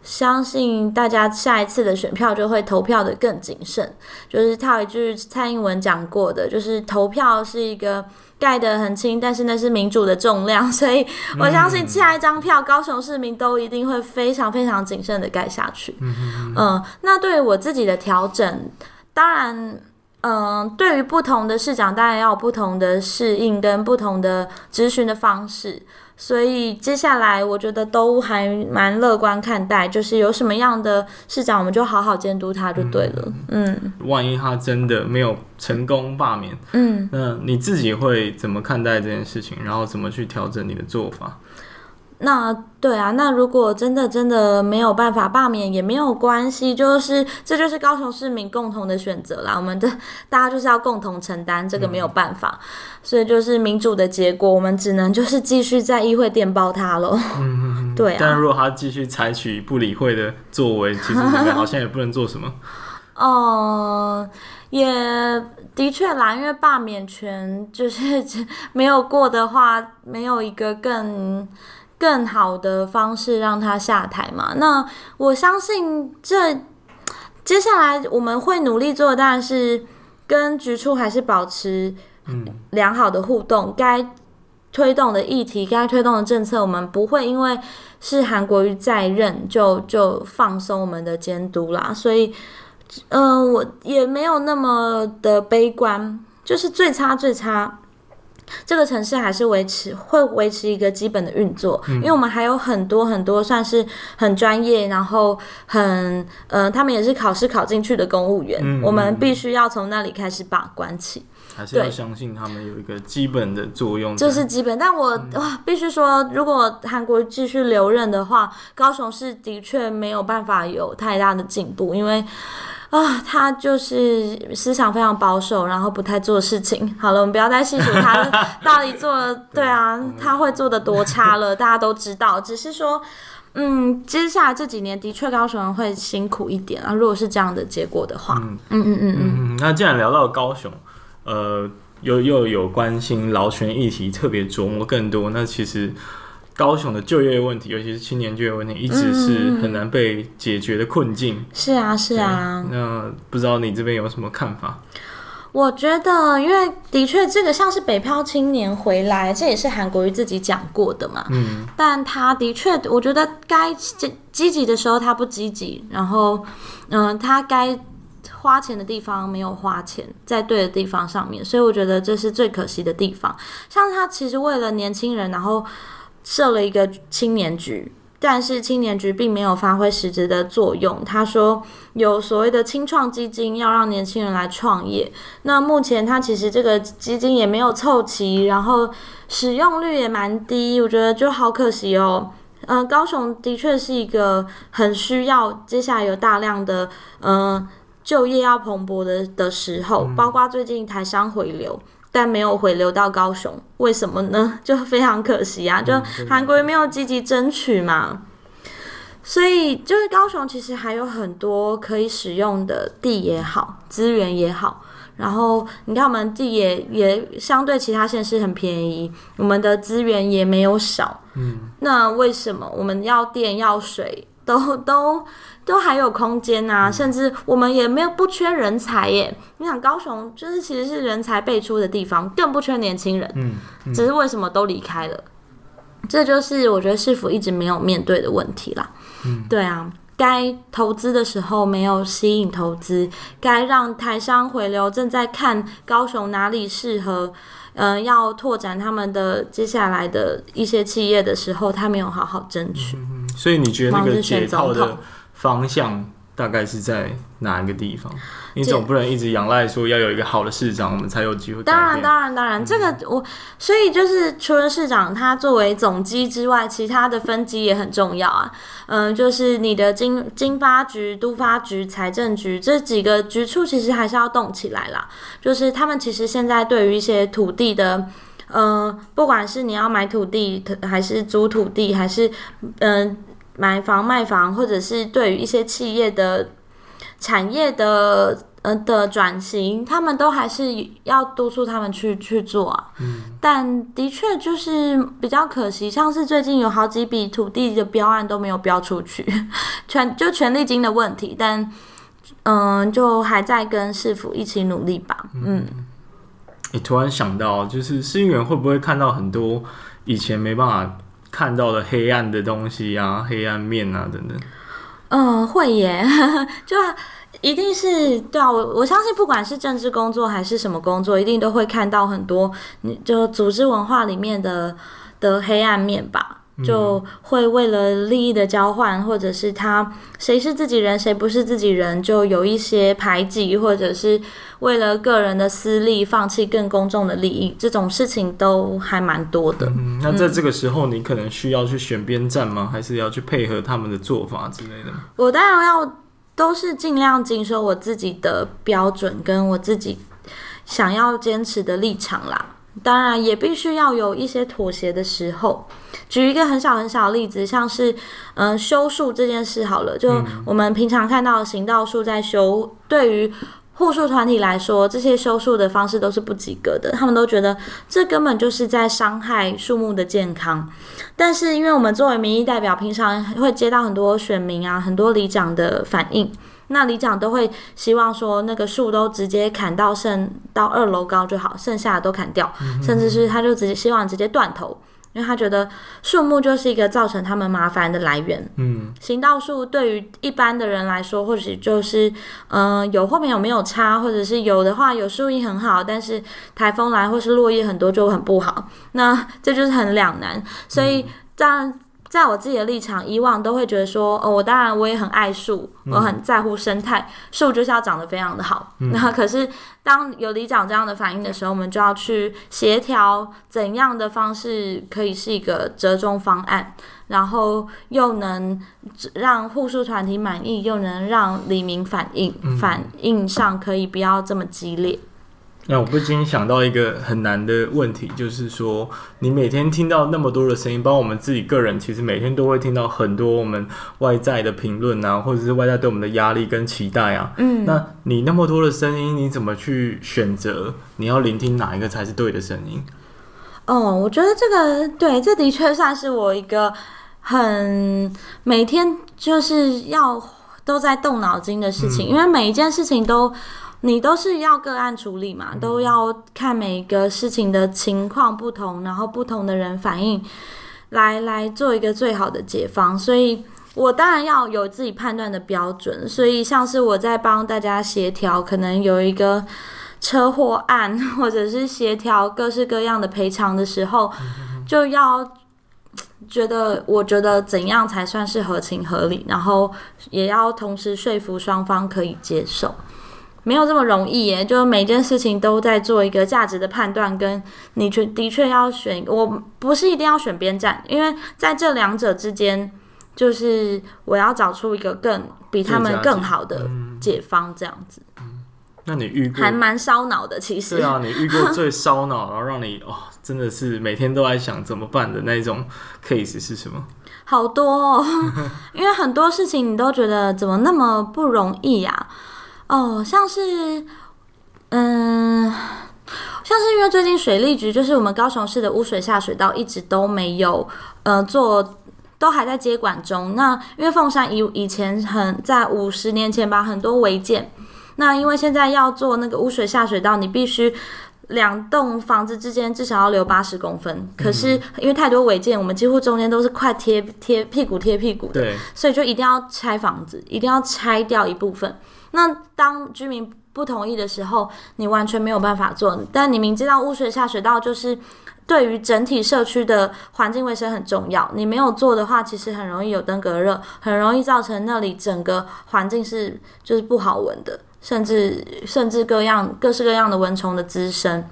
相信大家下一次的选票就会投票的更谨慎。就是套一句蔡英文讲过的，就是投票是一个。盖得很轻，但是那是民主的重量，所以我相信下一张票，高雄市民都一定会非常非常谨慎的盖下去。嗯，嗯，那对于我自己的调整，当然，嗯，对于不同的市长，当然要有不同的适应跟不同的咨询的方式。所以接下来我觉得都还蛮乐观看待，就是有什么样的市长，我们就好好监督他就对了。嗯，嗯，万一他真的没有成功罢免，嗯，那你自己会怎么看待这件事情？然后怎么去调整你的做法？那对啊，那如果真的真的没有办法罢免也没有关系，就是这就是高雄市民共同的选择啦。我们的大家就是要共同承担，这个没有办法，嗯、所以就是民主的结果，我们只能就是继续在议会电报他喽。嗯，对啊。但如果他继续采取不理会的作为，其实好像也不能做什么。哦、呃，也的确啦，因为罢免权就是 没有过的话，没有一个更。更好的方式让他下台嘛？那我相信这接下来我们会努力做的，当然是跟局处还是保持良好的互动。该推动的议题，该推动的政策，我们不会因为是韩国瑜在任就就放松我们的监督啦。所以，嗯、呃，我也没有那么的悲观，就是最差最差。这个城市还是维持会维持一个基本的运作，嗯，因为我们还有很多很多算是很专业，然后很呃，他们也是考试考进去的公务员，嗯，我们必须要从那里开始把关起，还是要相信他们有一个基本的作用，就是基本。但我，嗯，哇，必须说，如果韩国继续留任的话，高雄市的确没有办法有太大的进步，因为。啊，他就是思想非常保守，然后不太做事情。好了，我们不要再细数他到底做了，对啊，他会做的多差了，大家都知道。只是说，嗯，接下来这几年的确高雄人会辛苦一点啊。如果是这样的结果的话，嗯嗯嗯嗯嗯。那既然聊到高雄，呃，又又有关心劳权议题，特别琢磨更多，那其实。高雄的就业问题，尤其是青年就业问题，一直是很难被解决的困境。嗯、是啊，是啊。那不知道你这边有什么看法？我觉得，因为的确，这个像是北漂青年回来，这也是韩国瑜自己讲过的嘛。嗯。但他的确，我觉得该积积极的时候他不积极，然后，嗯、呃，他该花钱的地方没有花钱在对的地方上面，所以我觉得这是最可惜的地方。像他其实为了年轻人，然后。设了一个青年局，但是青年局并没有发挥实质的作用。他说有所谓的青创基金，要让年轻人来创业。那目前他其实这个基金也没有凑齐，然后使用率也蛮低，我觉得就好可惜哦。嗯、呃，高雄的确是一个很需要接下来有大量的嗯、呃、就业要蓬勃的的时候，包括最近台商回流。但没有回流到高雄，为什么呢？就非常可惜啊！就韩国也没有积极争取嘛，所以就是高雄其实还有很多可以使用的地也好，资源也好。然后你看，我们地也也相对其他县市很便宜，我们的资源也没有少。嗯，那为什么我们要电要水都都？都还有空间呐、啊，甚至我们也没有不缺人才耶。你想高雄就是其实是人才辈出的地方，更不缺年轻人。嗯，嗯，只是为什么都离开了？这就是我觉得市府一直没有面对的问题啦。嗯，对啊，该投资的时候没有吸引投资，该让台商回流，正在看高雄哪里适合，嗯、呃，要拓展他们的接下来的一些企业的时候，他没有好好争取。嗯，所以你觉得那个解套的？方向大概是在哪一个地方？你总不能一直仰赖说要有一个好的市长，我们才有机会。当然，当然，当然，这个我所以就是除了市长他作为总机之外，其他的分机也很重要啊。嗯，就是你的经经发局、都发局、财政局这几个局处，其实还是要动起来啦。就是他们其实现在对于一些土地的，嗯，不管是你要买土地，还是租土地，还是嗯。买房卖房，或者是对于一些企业的产业的呃的转型，他们都还是要督促他们去去做啊。嗯，但的确就是比较可惜，像是最近有好几笔土地的标案都没有标出去，权就权利金的问题，但嗯、呃，就还在跟市府一起努力吧。嗯，你、突然想到，就是市议员会不会看到很多以前没办法看到了黑暗的东西啊，黑暗面啊等等？嗯、呃，会耶，就啊。一定是对啊，我我相信，不管是政治工作还是什么工作，一定都会看到很多，你就组织文化里面的的黑暗面吧，就会为了利益的交换，或者是他谁是自己人，谁不是自己人，就有一些排挤，或者是为了个人的私利放弃更公众的利益，这种事情都还蛮多的。嗯，那在这个时候，你可能需要去选边站吗？还是要去配合他们的做法之类的？我当然要。都是尽量谨守我自己的标准，跟我自己想要坚持的立场啦。当然，也必须要有一些妥协的时候。举一个很小很小的例子，像是嗯、呃、修树这件事好了，就我们平常看到的行道树在修，对于。护树团体来说，这些修树的方式都是不及格的。他们都觉得这根本就是在伤害树木的健康。但是，因为我们作为民意代表，平常会接到很多选民啊、很多里长的反应，那里长都会希望说，那个树都直接砍到剩到二楼高就好，剩下的都砍掉，甚至是他就直接希望直接断头。因为他觉得树木就是一个造成他们麻烦的来源。嗯，行道树对于一般的人来说，或许就是，嗯、呃，有后面有没有差，或者是有的话有树荫很好，但是台风来或是落叶很多就很不好。那这就是很两难。所以这样。在我自己的立场，以往都会觉得说，哦，我当然我也很爱树，我很在乎生态，树就是要长得非常的好。嗯、那可是当有里长这样的反应的时候，我们就要去协调怎样的方式可以是一个折中方案，然后又能让护树团体满意，又能让里民反应反应上可以不要这么激烈。那我不禁想到一个很难的问题，就是说，你每天听到那么多的声音，包括我们自己个人，其实每天都会听到很多我们外在的评论啊，或者是外在对我们的压力跟期待啊。嗯，那你那么多的声音，你怎么去选择？你要聆听哪一个才是对的声音？哦，我觉得这个对，这的确算是我一个很每天就是要都在动脑筋的事情，嗯，因为每一件事情都。你都是要个案处理嘛，都要看每个事情的情况不同，然后不同的人反应，来来做一个最好的解方。所以我当然要有自己判断的标准。所以像是我在帮大家协调，可能有一个车祸案，或者是协调各式各样的赔偿的时候，就要觉得我觉得怎样才算是合情合理，然后也要同时说服双方可以接受。没有这么容易耶，就是每件事情都在做一个价值的判断，跟你确的确要选，我不是一定要选边站，因为在这两者之间，就是我要找出一个更比他们更好的解方，这样子。嗯，那你遇过还蛮烧脑的，其实。对啊，你遇过最烧脑，然后让你哦，真的是每天都在想怎么办的那种 case 是什么？好多哦，因为很多事情你都觉得怎么那么不容易呀？哦，像是，嗯，像是因为最近水利局就是我们高雄市的污水下水道一直都没有，呃，做，都还在接管中。那因为凤山以以前很在五十年前吧，很多违建。那因为现在要做那个污水下水道，你必须两栋房子之间至少要留八十公分。可是因为太多违建，我们几乎中间都是快贴贴屁股贴屁股的，所以就一定要拆房子，一定要拆掉一部分。那当居民不同意的时候，你完全没有办法做。但你明知道污水下水道就是对于整体社区的环境卫生很重要，你没有做的话，其实很容易有登革热，很容易造成那里整个环境是就是不好闻的，甚至甚至各样各式各样的蚊虫的滋生。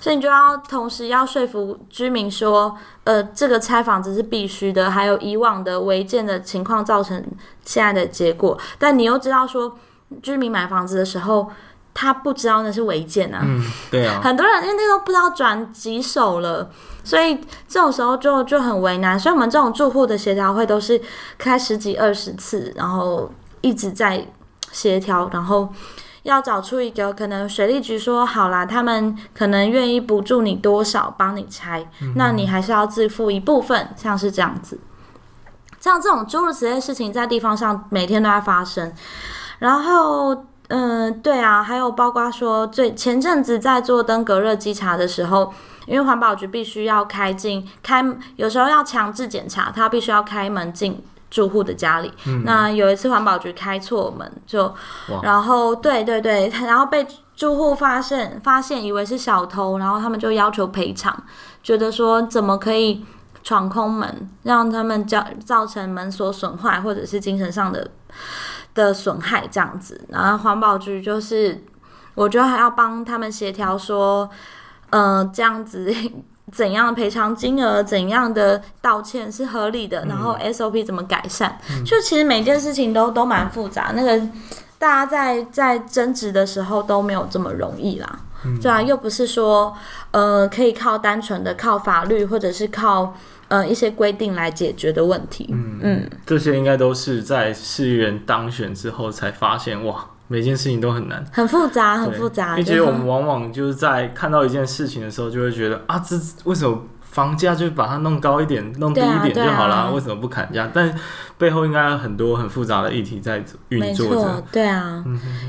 所以你就要同时要说服居民说，呃，这个拆房子是必须的，还有以往的违建的情况造成现在的结果，但你又知道说。居民买房子的时候，他不知道那是违建啊。嗯，对啊。很多人因为那个不知道转几手了，所以这种时候就就很为难。所以我们这种住户的协调会都是开十几二十次，然后一直在协调，然后要找出一个可能水利局说好啦，他们可能愿意补助你多少帮你拆，嗯、那你还是要自付一部分，像是这样子。像这种诸如此类的事情，在地方上每天都在发生。然后，嗯、呃，对啊，还有包括说，最前阵子在做登革热稽查的时候，因为环保局必须要开进开，有时候要强制检查，他必须要开门进住户的家里。嗯、那有一次环保局开错门，就然后对对对，然后被住户发现发现，以为是小偷，然后他们就要求赔偿，觉得说怎么可以。闯空门，让他们造造成门锁损坏，或者是精神上的的损害这样子。然后环保局就是，我觉得还要帮他们协调说，呃，这样子怎样赔偿金额，怎样的道歉是合理的，然后 SOP 怎么改善，嗯、就其实每件事情都都蛮复杂。那个大家在在争执的时候都没有这么容易啦，嗯、对啊，又不是说呃可以靠单纯的靠法律或者是靠。呃，一些规定来解决的问题，嗯嗯，这些应该都是在市议员当选之后才发现，哇，每件事情都很难，很复杂，很复杂。并且我们往往就是在看到一件事情的时候，就会觉得啊，这为什么？房价就把它弄高一点，弄低一点就好了，啊啊、为什么不砍价？但背后应该有很多很复杂的议题在运作着。对啊，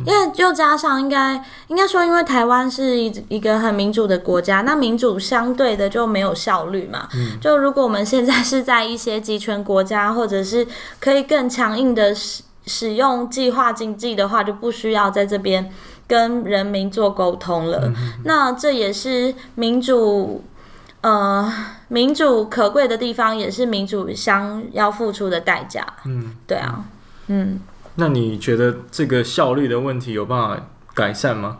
因为就加上应该应该说，因为台湾是一一个很民主的国家，那民主相对的就没有效率嘛。嗯、就如果我们现在是在一些集权国家，或者是可以更强硬的使使用计划经济的话，就不需要在这边跟人民做沟通了。那这也是民主。呃，民主可贵的地方也是民主相要付出的代价。嗯，对啊，嗯。那你觉得这个效率的问题有办法改善吗？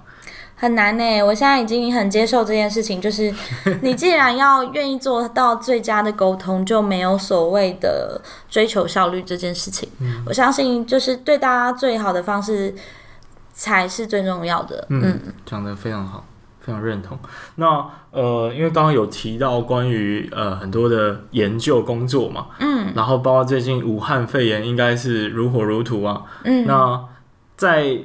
很难呢。我现在已经很接受这件事情，就是 你既然要愿意做到最佳的沟通，就没有所谓的追求效率这件事情。嗯，我相信就是对大家最好的方式才是最重要的。嗯，讲的非常好。非常认同。那呃，因为刚刚有提到关于呃很多的研究工作嘛，嗯，然后包括最近武汉肺炎应该是如火如荼啊，嗯，那在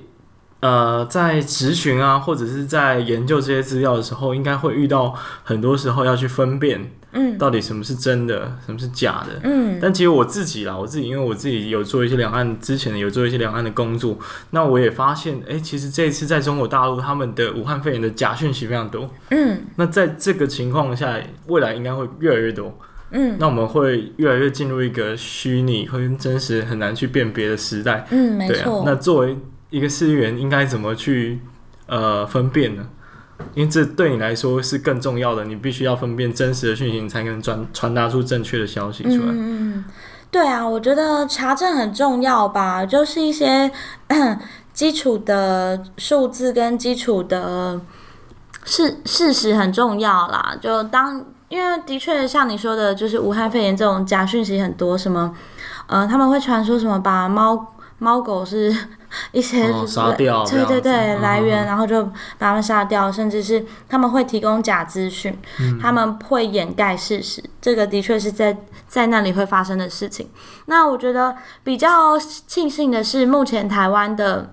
呃在咨询啊或者是在研究这些资料的时候，应该会遇到很多时候要去分辨。嗯，到底什么是真的，什么是假的？嗯，但其实我自己啦，我自己因为我自己有做一些两岸之前有做一些两岸的工作，那我也发现，哎、欸，其实这一次在中国大陆，他们的武汉肺炎的假讯息非常多。嗯，那在这个情况下，未来应该会越来越多。嗯，那我们会越来越进入一个虚拟和真实很难去辨别的时代。嗯，没错。对啊，那作为一个市议员，应该怎么去呃分辨呢？因为这对你来说是更重要的，你必须要分辨真实的讯息，你才能传传达出正确的消息出来。嗯，对啊，我觉得查证很重要吧，就是一些基础的数字跟基础的事事实很重要啦。就当因为的确像你说的，就是武汉肺炎这种假讯息很多，什么呃，他们会传说什么把猫猫狗是。一些杀掉，对对对，来源，然后就把他们杀掉，甚至是他们会提供假资讯，他们会掩盖事实，这个的确是在在那里会发生的事情。那我觉得比较庆幸的是，目前台湾的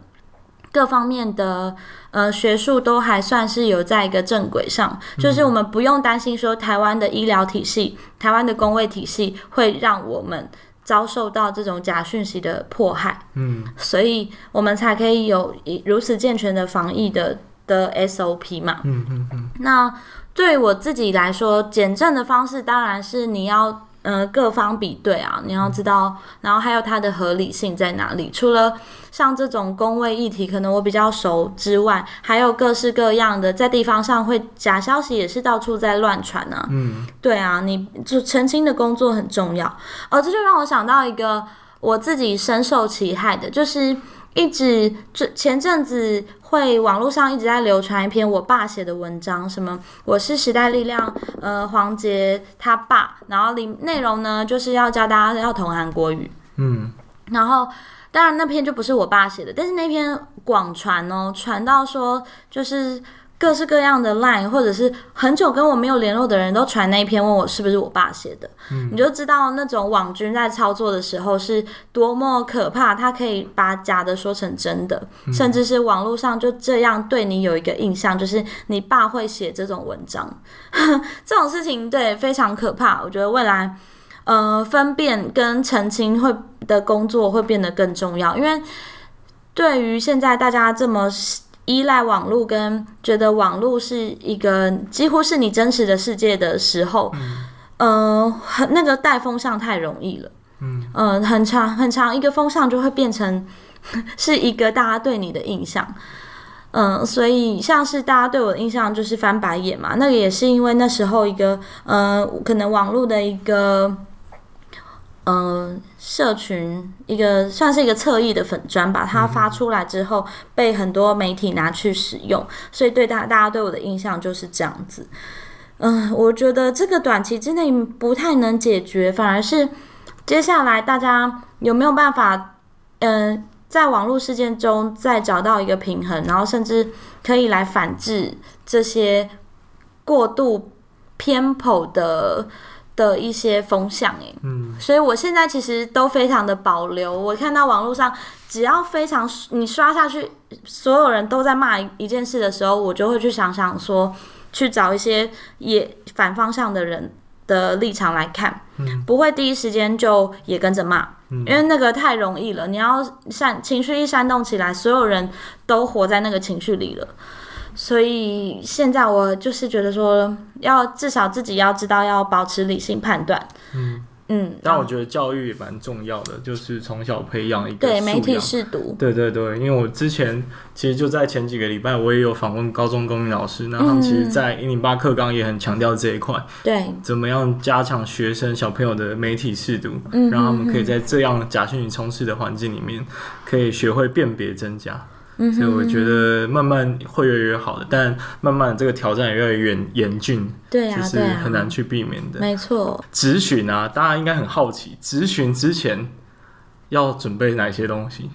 各方面的呃学术都还算是有在一个正轨上，就是我们不用担心说台湾的医疗体系、台湾的工位体系会让我们。遭受到这种假讯息的迫害，嗯，所以我们才可以有如此健全的防疫的的 SOP 嘛，嗯嗯嗯。那对我自己来说，减震的方式当然是你要。呃，各方比对啊，你要知道，然后还有它的合理性在哪里？除了像这种工位议题，可能我比较熟之外，还有各式各样的在地方上会假消息也是到处在乱传呢。嗯，对啊，你就澄清的工作很重要。哦，这就让我想到一个我自己深受其害的，就是。一直这前阵子会网络上一直在流传一篇我爸写的文章，什么我是时代力量，呃，黄杰他爸，然后里内容呢就是要教大家要同韩国语，嗯，然后当然那篇就不是我爸写的，但是那篇广传哦，传到说就是各式各样的 line，或者是很久跟我没有联络的人都传那一篇问我是不是我爸写的，嗯，你就知道那种网军在操作的时候是多么可怕。他可以把假的说成真的，嗯，甚至是网络上就这样对你有一个印象，就是你爸会写这种文章，这种事情对非常可怕。我觉得未来呃分辨跟澄清会的工作会变得更重要，因为对于现在大家这么。依赖网络跟觉得网络是一个几乎是你真实的世界的时候，嗯，呃，很那个带风向太容易了，嗯，呃，很长很长一个风向就会变成 是一个大家对你的印象，嗯，呃，所以像是大家对我的印象就是翻白眼嘛，那个也是因为那时候一个呃，可能网络的一个。嗯、社群一个算是一个侧翼的粉砖，把它发出来之后，被很多媒体拿去使用，所以对大大家对我的印象就是这样子。嗯、我觉得这个短期之内不太能解决，反而是接下来大家有没有办法，嗯、在网络事件中再找到一个平衡，然后甚至可以来反制这些过度偏颇的。的一些风向，哎，嗯，所以我现在其实都非常的保留。我看到网络上，只要非常你刷下去，所有人都在骂一件事的时候，我就会去想想说，去找一些也反方向的人的立场来看，嗯，不会第一时间就也跟着骂，嗯，因为那个太容易了。你要煽情绪一煽动起来，所有人都活在那个情绪里了。所以现在我就是觉得说，要至少自己要知道要保持理性判断。嗯嗯。但我觉得教育也蛮重要的，就是从小培养一个对媒体识读。对对对，因为我之前其实就在前几个礼拜，我也有访问高中公民老师，那他们其实，在一零八课纲也很强调这一块。对。怎么样加强学生小朋友的媒体识读，让他们可以在这样假讯息充斥的环境里面，可以学会辨别真假。所以我觉得慢慢会越来越好的，但慢慢这个挑战也越来越严峻，对啊，就是很难去避免的。没错，咨询啊，大家应该很好奇，咨询之前要准备哪些东西？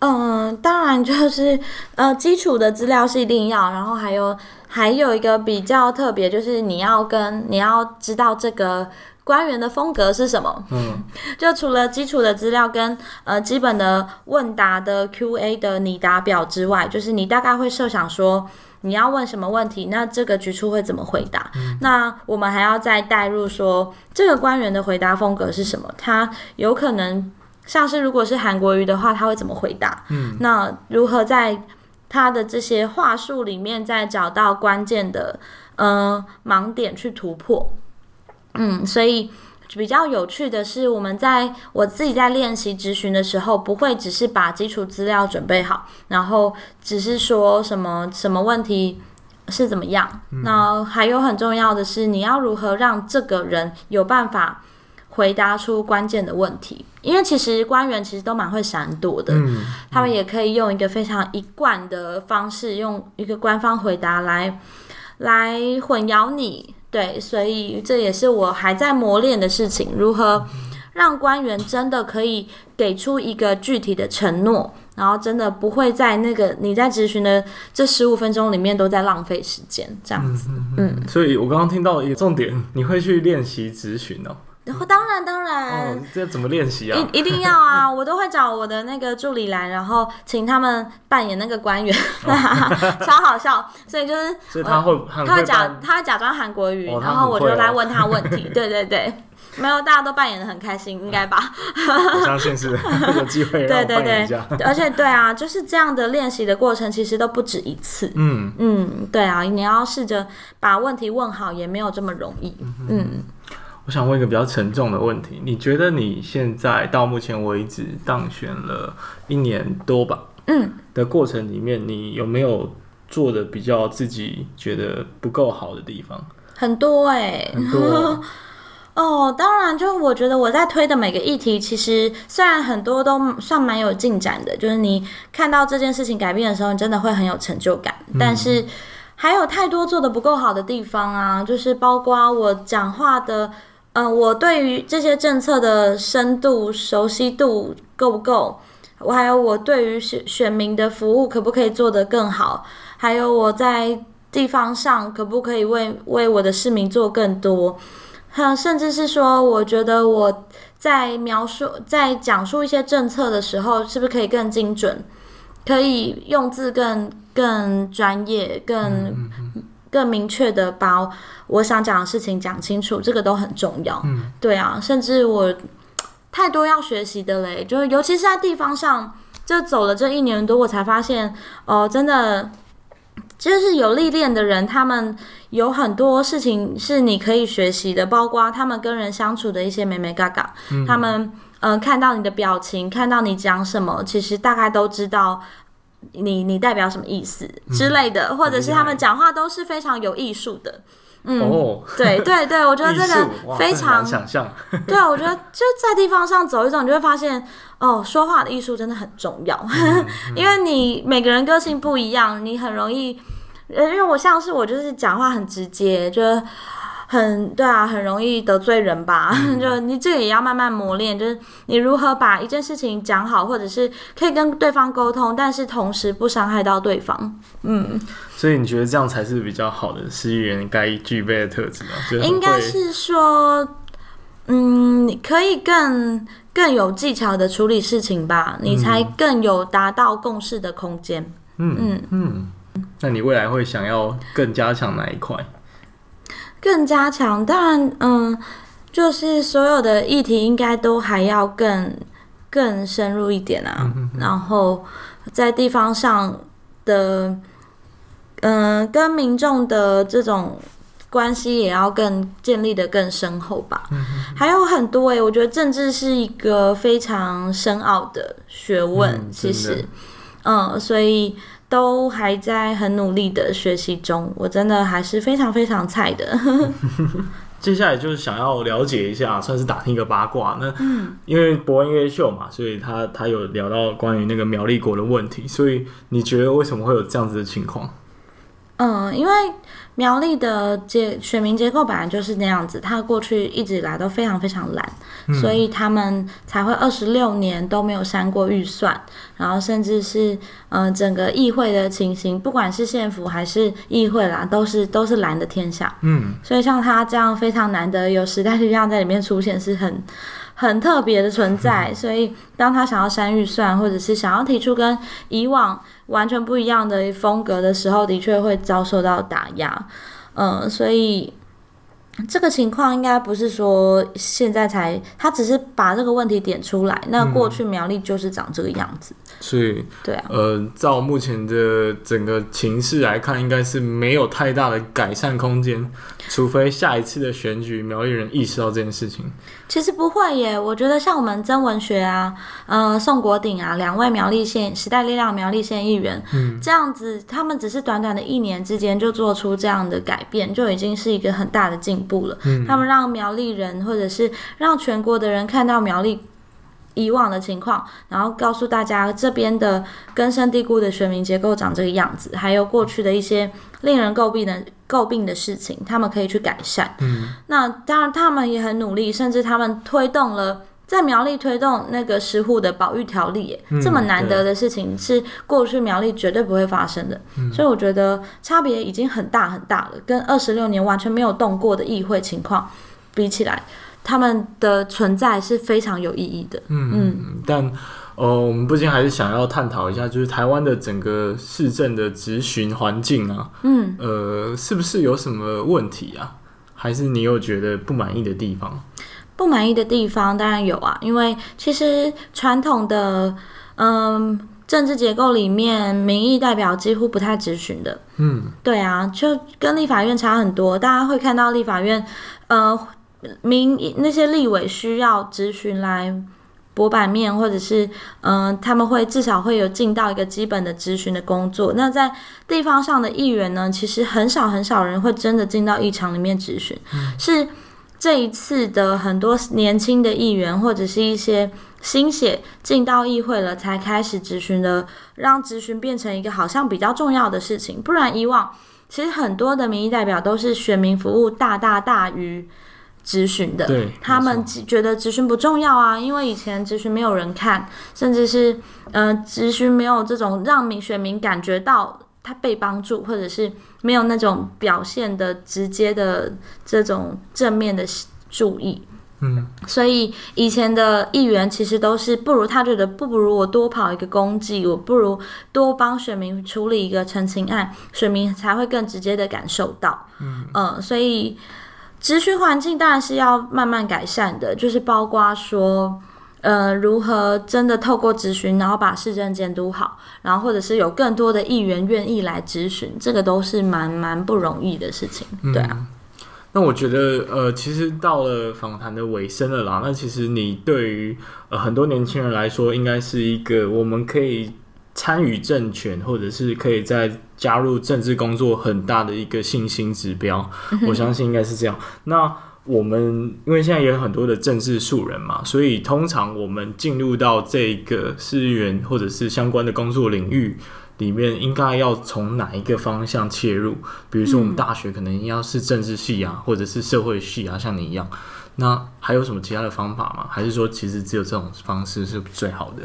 嗯，当然就是呃，基础的资料是一定要，然后还有还有一个比较特别，就是你要跟你要知道这个。官员的风格是什么？嗯，就除了基础的资料跟呃基本的问答的 Q&A 的拟答表之外，就是你大概会设想说你要问什么问题，那这个局处会怎么回答？嗯，那我们还要再带入说这个官员的回答风格是什么？他有可能像是如果是韩国瑜的话，他会怎么回答？嗯，那如何在他的这些话术里面再找到关键的呃盲点去突破？嗯，所以比较有趣的是，我们在我自己在练习质询的时候，不会只是把基础资料准备好，然后只是说什么什么问题是怎么样。嗯。那还有很重要的是，你要如何让这个人有办法回答出关键的问题？因为其实官员其实都蛮会闪躲的，嗯，他们也可以用一个非常一贯的方式，用一个官方回答来来混淆你。对，所以这也是我还在磨练的事情，如何让官员真的可以给出一个具体的承诺，然后真的不会在那个你在咨询的这十五分钟里面都在浪费时间，这样子。嗯，嗯，所以我刚刚听到一个重点，你会去练习咨询哦。当然当然，哦、这怎么练习啊？一一定要啊！我都会找我的那个助理来，然后请他们扮演那个官员，哦、超好笑。所以就是，所以他会，他会假，他会假装韩国语、哦，然后我就来问他问题。对对对，没有，大家都扮演的很开心，应该吧？我相信是有机会。对对对，而且对啊，就是这样的练习的过程，其实都不止一次。嗯嗯，对啊，你要试着把问题问好，也没有这么容易。嗯。嗯我想问一个比较沉重的问题，你觉得你现在到目前为止当选了一年多吧？嗯，的过程里面，你有没有做的比较自己觉得不够好的地方？很多哎、欸，很多 哦。当然，就我觉得我在推的每个议题，其实虽然很多都算蛮有进展的，就是你看到这件事情改变的时候，你真的会很有成就感。嗯、但是还有太多做的不够好的地方啊，就是包括我讲话的。嗯、我对于这些政策的深度熟悉度够不够？我还有我对于选选民的服务可不可以做得更好？还有我在地方上可不可以为为我的市民做更多？还有，甚至是说，我觉得我在描述、在讲述一些政策的时候，是不是可以更精准？可以用字更更专业、更更明确的把我想讲的事情讲清楚，这个都很重要。嗯，对啊，甚至我太多要学习的嘞，就尤其是在地方上，就走了这一年多，我才发现哦，真的。就是有历练的人，他们有很多事情是你可以学习的，包括他们跟人相处的一些美眉角角，嗯、他们嗯、呃、看到你的表情，看到你讲什么，其实大概都知道你你代表什么意思之类的，嗯、或者是他们讲话都是非常有艺术的。嗯，哦、对对对，我觉得这个非常想象。对啊，我觉得就在地方上走一走，你就会发现哦，说话的艺术真的很重要，嗯 嗯、因为你每个人个性不一样，你很容易，因为我像是我就是讲话很直接，就。很对啊，很容易得罪人吧？嗯、就你这个也要慢慢磨练，就是你如何把一件事情讲好，或者是可以跟对方沟通，但是同时不伤害到对方。嗯，所以你觉得这样才是比较好的市议员该具备的特质吗？应该是说，嗯，你可以更更有技巧的处理事情吧，你才更有达到共识的空间。嗯嗯嗯，那你未来会想要更加强哪一块？更加强，当然，嗯，就是所有的议题应该都还要更更深入一点啊。然后在地方上的，嗯，跟民众的这种关系也要更建立得更深厚吧。还有很多诶、欸，我觉得政治是一个非常深奥的学问，嗯、其实，嗯，所以。都还在很努力的学习中，我真的还是非常非常菜的。接下来就是想要了解一下，算是打听一个八卦。那因为博恩乐秀嘛，所以他他有聊到关于那个苗栗国的问题，所以你觉得为什么会有这样子的情况？嗯，因为。苗栗的结选民结构本来就是那样子，他过去一直以来都非常非常懒，嗯、所以他们才会二十六年都没有删过预算，然后甚至是嗯、呃、整个议会的情形，不管是县府还是议会啦，都是都是蓝的天下。嗯，所以像他这样非常难得有时代力量在里面出现，是很很特别的存在。嗯、所以当他想要删预算，或者是想要提出跟以往。完全不一样的风格的时候，的确会遭受到打压，嗯，所以这个情况应该不是说现在才，他只是把这个问题点出来。那过去苗栗就是长这个样子，嗯、所以对啊，呃，照目前的整个情势来看，应该是没有太大的改善空间。除非下一次的选举，苗栗人意识到这件事情。其实不会耶，我觉得像我们曾文学啊，呃，宋国鼎啊，两位苗栗县时代力量苗栗县议员，嗯，这样子，他们只是短短的一年之间就做出这样的改变，就已经是一个很大的进步了。嗯，他们让苗栗人，或者是让全国的人看到苗栗以往的情况，然后告诉大家这边的根深蒂固的选民结构长这个样子，还有过去的一些令人诟病的诟病的事情，他们可以去改善。嗯，那当然他们也很努力，甚至他们推动了在苗栗推动那个石户的保育条例，嗯，这么难得的事情是过去苗栗绝对不会发生的。嗯，所以我觉得差别已经很大很大了，跟二十六年完全没有动过的议会情况比起来。他们的存在是非常有意义的。嗯嗯，但呃，我们不禁还是想要探讨一下，就是台湾的整个市政的执询环境啊，嗯，呃，是不是有什么问题啊？还是你有觉得不满意的地方？不满意的地方当然有啊，因为其实传统的嗯、呃、政治结构里面，民意代表几乎不太执询的。嗯，对啊，就跟立法院差很多。大家会看到立法院，呃。民那些立委需要咨询来博版面，或者是嗯、呃，他们会至少会有尽到一个基本的咨询的工作。那在地方上的议员呢，其实很少很少人会真的进到议场里面咨询。嗯、是这一次的很多年轻的议员或者是一些新血进到议会了，才开始咨询的，让咨询变成一个好像比较重要的事情。不然以往其实很多的民意代表都是选民服务大大大于。质询的，对他们觉得咨询不重要啊，因为以前咨询没有人看，甚至是呃咨询没有这种让民选民感觉到他被帮助，或者是没有那种表现的直接的这种正面的注意。嗯，所以以前的议员其实都是不如他觉得不如我多跑一个公祭，我不如多帮选民处理一个陈情案，选民才会更直接的感受到。嗯，呃，所以质询环境当然是要慢慢改善的，就是包括说，呃，如何真的透过咨询，然后把市政监督好，然后或者是有更多的议员愿意来咨询，这个都是蛮蛮不容易的事情，对啊。嗯那我觉得，呃，其实到了访谈的尾声了啦。那其实你对于呃很多年轻人来说，应该是一个我们可以参与政权，或者是可以在加入政治工作很大的一个信心指标。我相信应该是这样。那我们因为现在也有很多的政治素人嘛，所以通常我们进入到这个市议员或者是相关的工作领域。里面应该要从哪一个方向切入？比如说，我们大学可能要是政治系啊，或者是社会系啊，像你一样。那还有什么其他的方法吗？还是说，其实只有这种方式是最好的？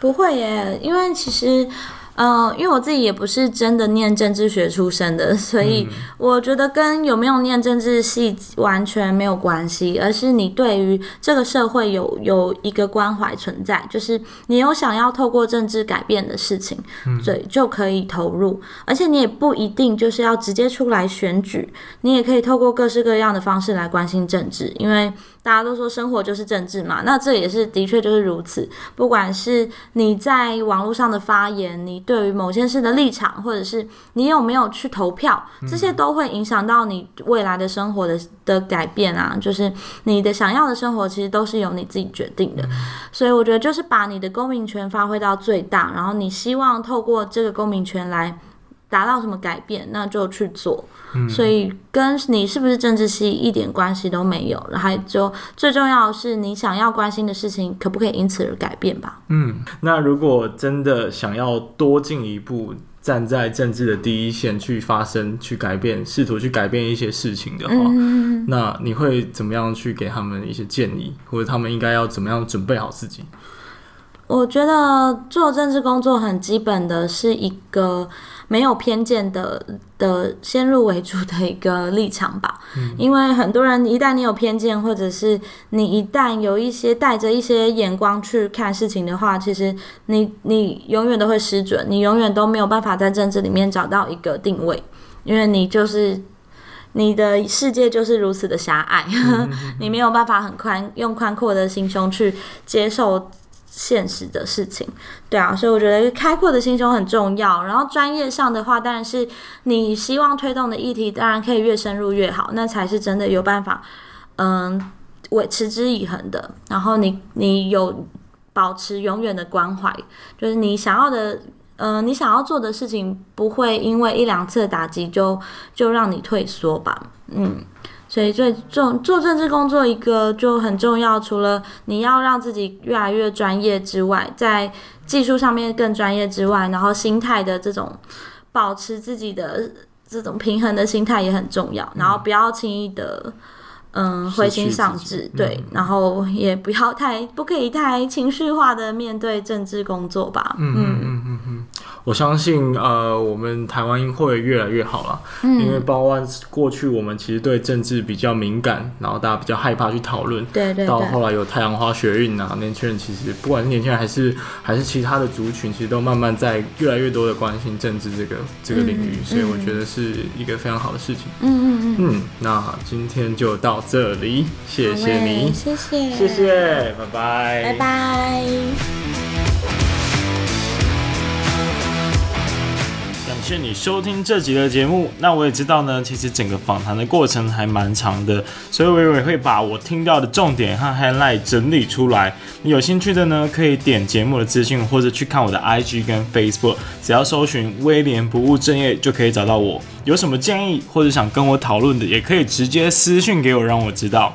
不会耶，因为其实。嗯、呃，因为我自己也不是真的念政治学出身的，所以我觉得跟有没有念政治系完全没有关系，而是你对于这个社会有有一个关怀存在，就是你有想要透过政治改变的事情，所以就可以投入，而且你也不一定就是要直接出来选举，你也可以透过各式各样的方式来关心政治，因为。大家都说生活就是政治嘛，那这也是的确就是如此。不管是你在网络上的发言，你对于某件事的立场，或者是你有没有去投票，这些都会影响到你未来的生活的的改变啊。就是你的想要的生活，其实都是由你自己决定的。所以我觉得就是把你的公民权发挥到最大，然后你希望透过这个公民权来达到什么改变，那就去做。所以跟你是不是政治系一点关系都没有，然后就最重要的是你想要关心的事情可不可以因此而改变吧？嗯，那如果真的想要多进一步站在政治的第一线去发声、去改变、试图去改变一些事情的话，嗯，那你会怎么样去给他们一些建议，或者他们应该要怎么样准备好自己？我觉得做政治工作很基本的是一个没有偏见的的先入为主的一个立场吧。嗯。因为很多人一旦你有偏见，或者是你一旦有一些带着一些眼光去看事情的话，其实你你永远都会失准，你永远都没有办法在政治里面找到一个定位，因为你就是你的世界就是如此的狭隘，嗯、你没有办法很宽用宽阔的心胸去接受。现实的事情，对啊，所以我觉得开阔的心胸很重要。然后专业上的话，当然是你希望推动的议题，当然可以越深入越好，那才是真的有办法，嗯，维持之以恒的。然后你你有保持永远的关怀，就是你想要的，嗯，你想要做的事情，不会因为一两次的打击就就让你退缩吧，嗯。所以最重做政治工作一个就很重要，除了你要让自己越来越专业之外，在技术上面更专业之外，然后心态的这种保持自己的这种平衡的心态也很重要，然后不要轻易的嗯灰心丧志，对、嗯，然后也不要太不可以太情绪化的面对政治工作吧，嗯嗯嗯嗯嗯。我相信，呃，我们台湾会越来越好了，嗯，因为包括过去我们其实对政治比较敏感，然后大家比较害怕去讨论，对对，对。到后来有太阳花学运啊，年轻人其实不管是年轻人还是还是其他的族群，其实都慢慢在越来越多的关心政治这个这个领域，嗯，所以我觉得是一个非常好的事情。嗯嗯嗯。嗯，那今天就到这里，谢谢你，谢谢，谢谢，拜拜，拜拜。谢谢你收听这集的节目。那我也知道呢，其实整个访谈的过程还蛮长的，所以我也会把我听到的重点和 highlight 整理出来。你有兴趣的呢，可以点节目的资讯，或者去看我的 IG 跟 Facebook，只要搜寻威廉不务正业就可以找到我。有什么建议或者想跟我讨论的，也可以直接私讯给我，让我知道。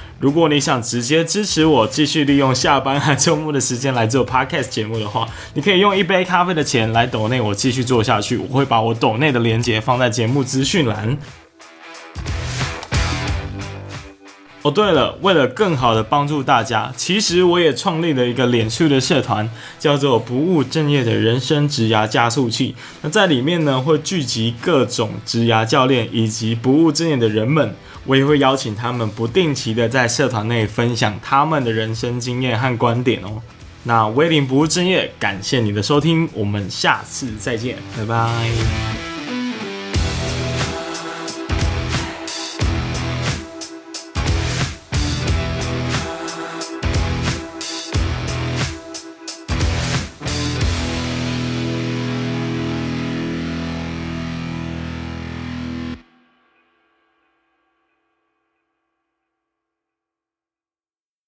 如果你想直接支持我，继续利用下班和周末的时间来做 Podcast 节目的话，你可以用一杯咖啡的钱来抖内我继续做下去。我会把我抖内的链接放在节目资讯栏。哦，对了，为了更好的帮助大家，其实我也创立了一个脸书的社团，叫做“不务正业的人生职涯加速器”。那在里面呢，会聚集各种职涯教练以及不务正业的人们。我也会邀请他们不定期的在社团内分享他们的人生经验和观点哦。那威廉不务正业，感谢你的收听，我们下次再见，拜拜。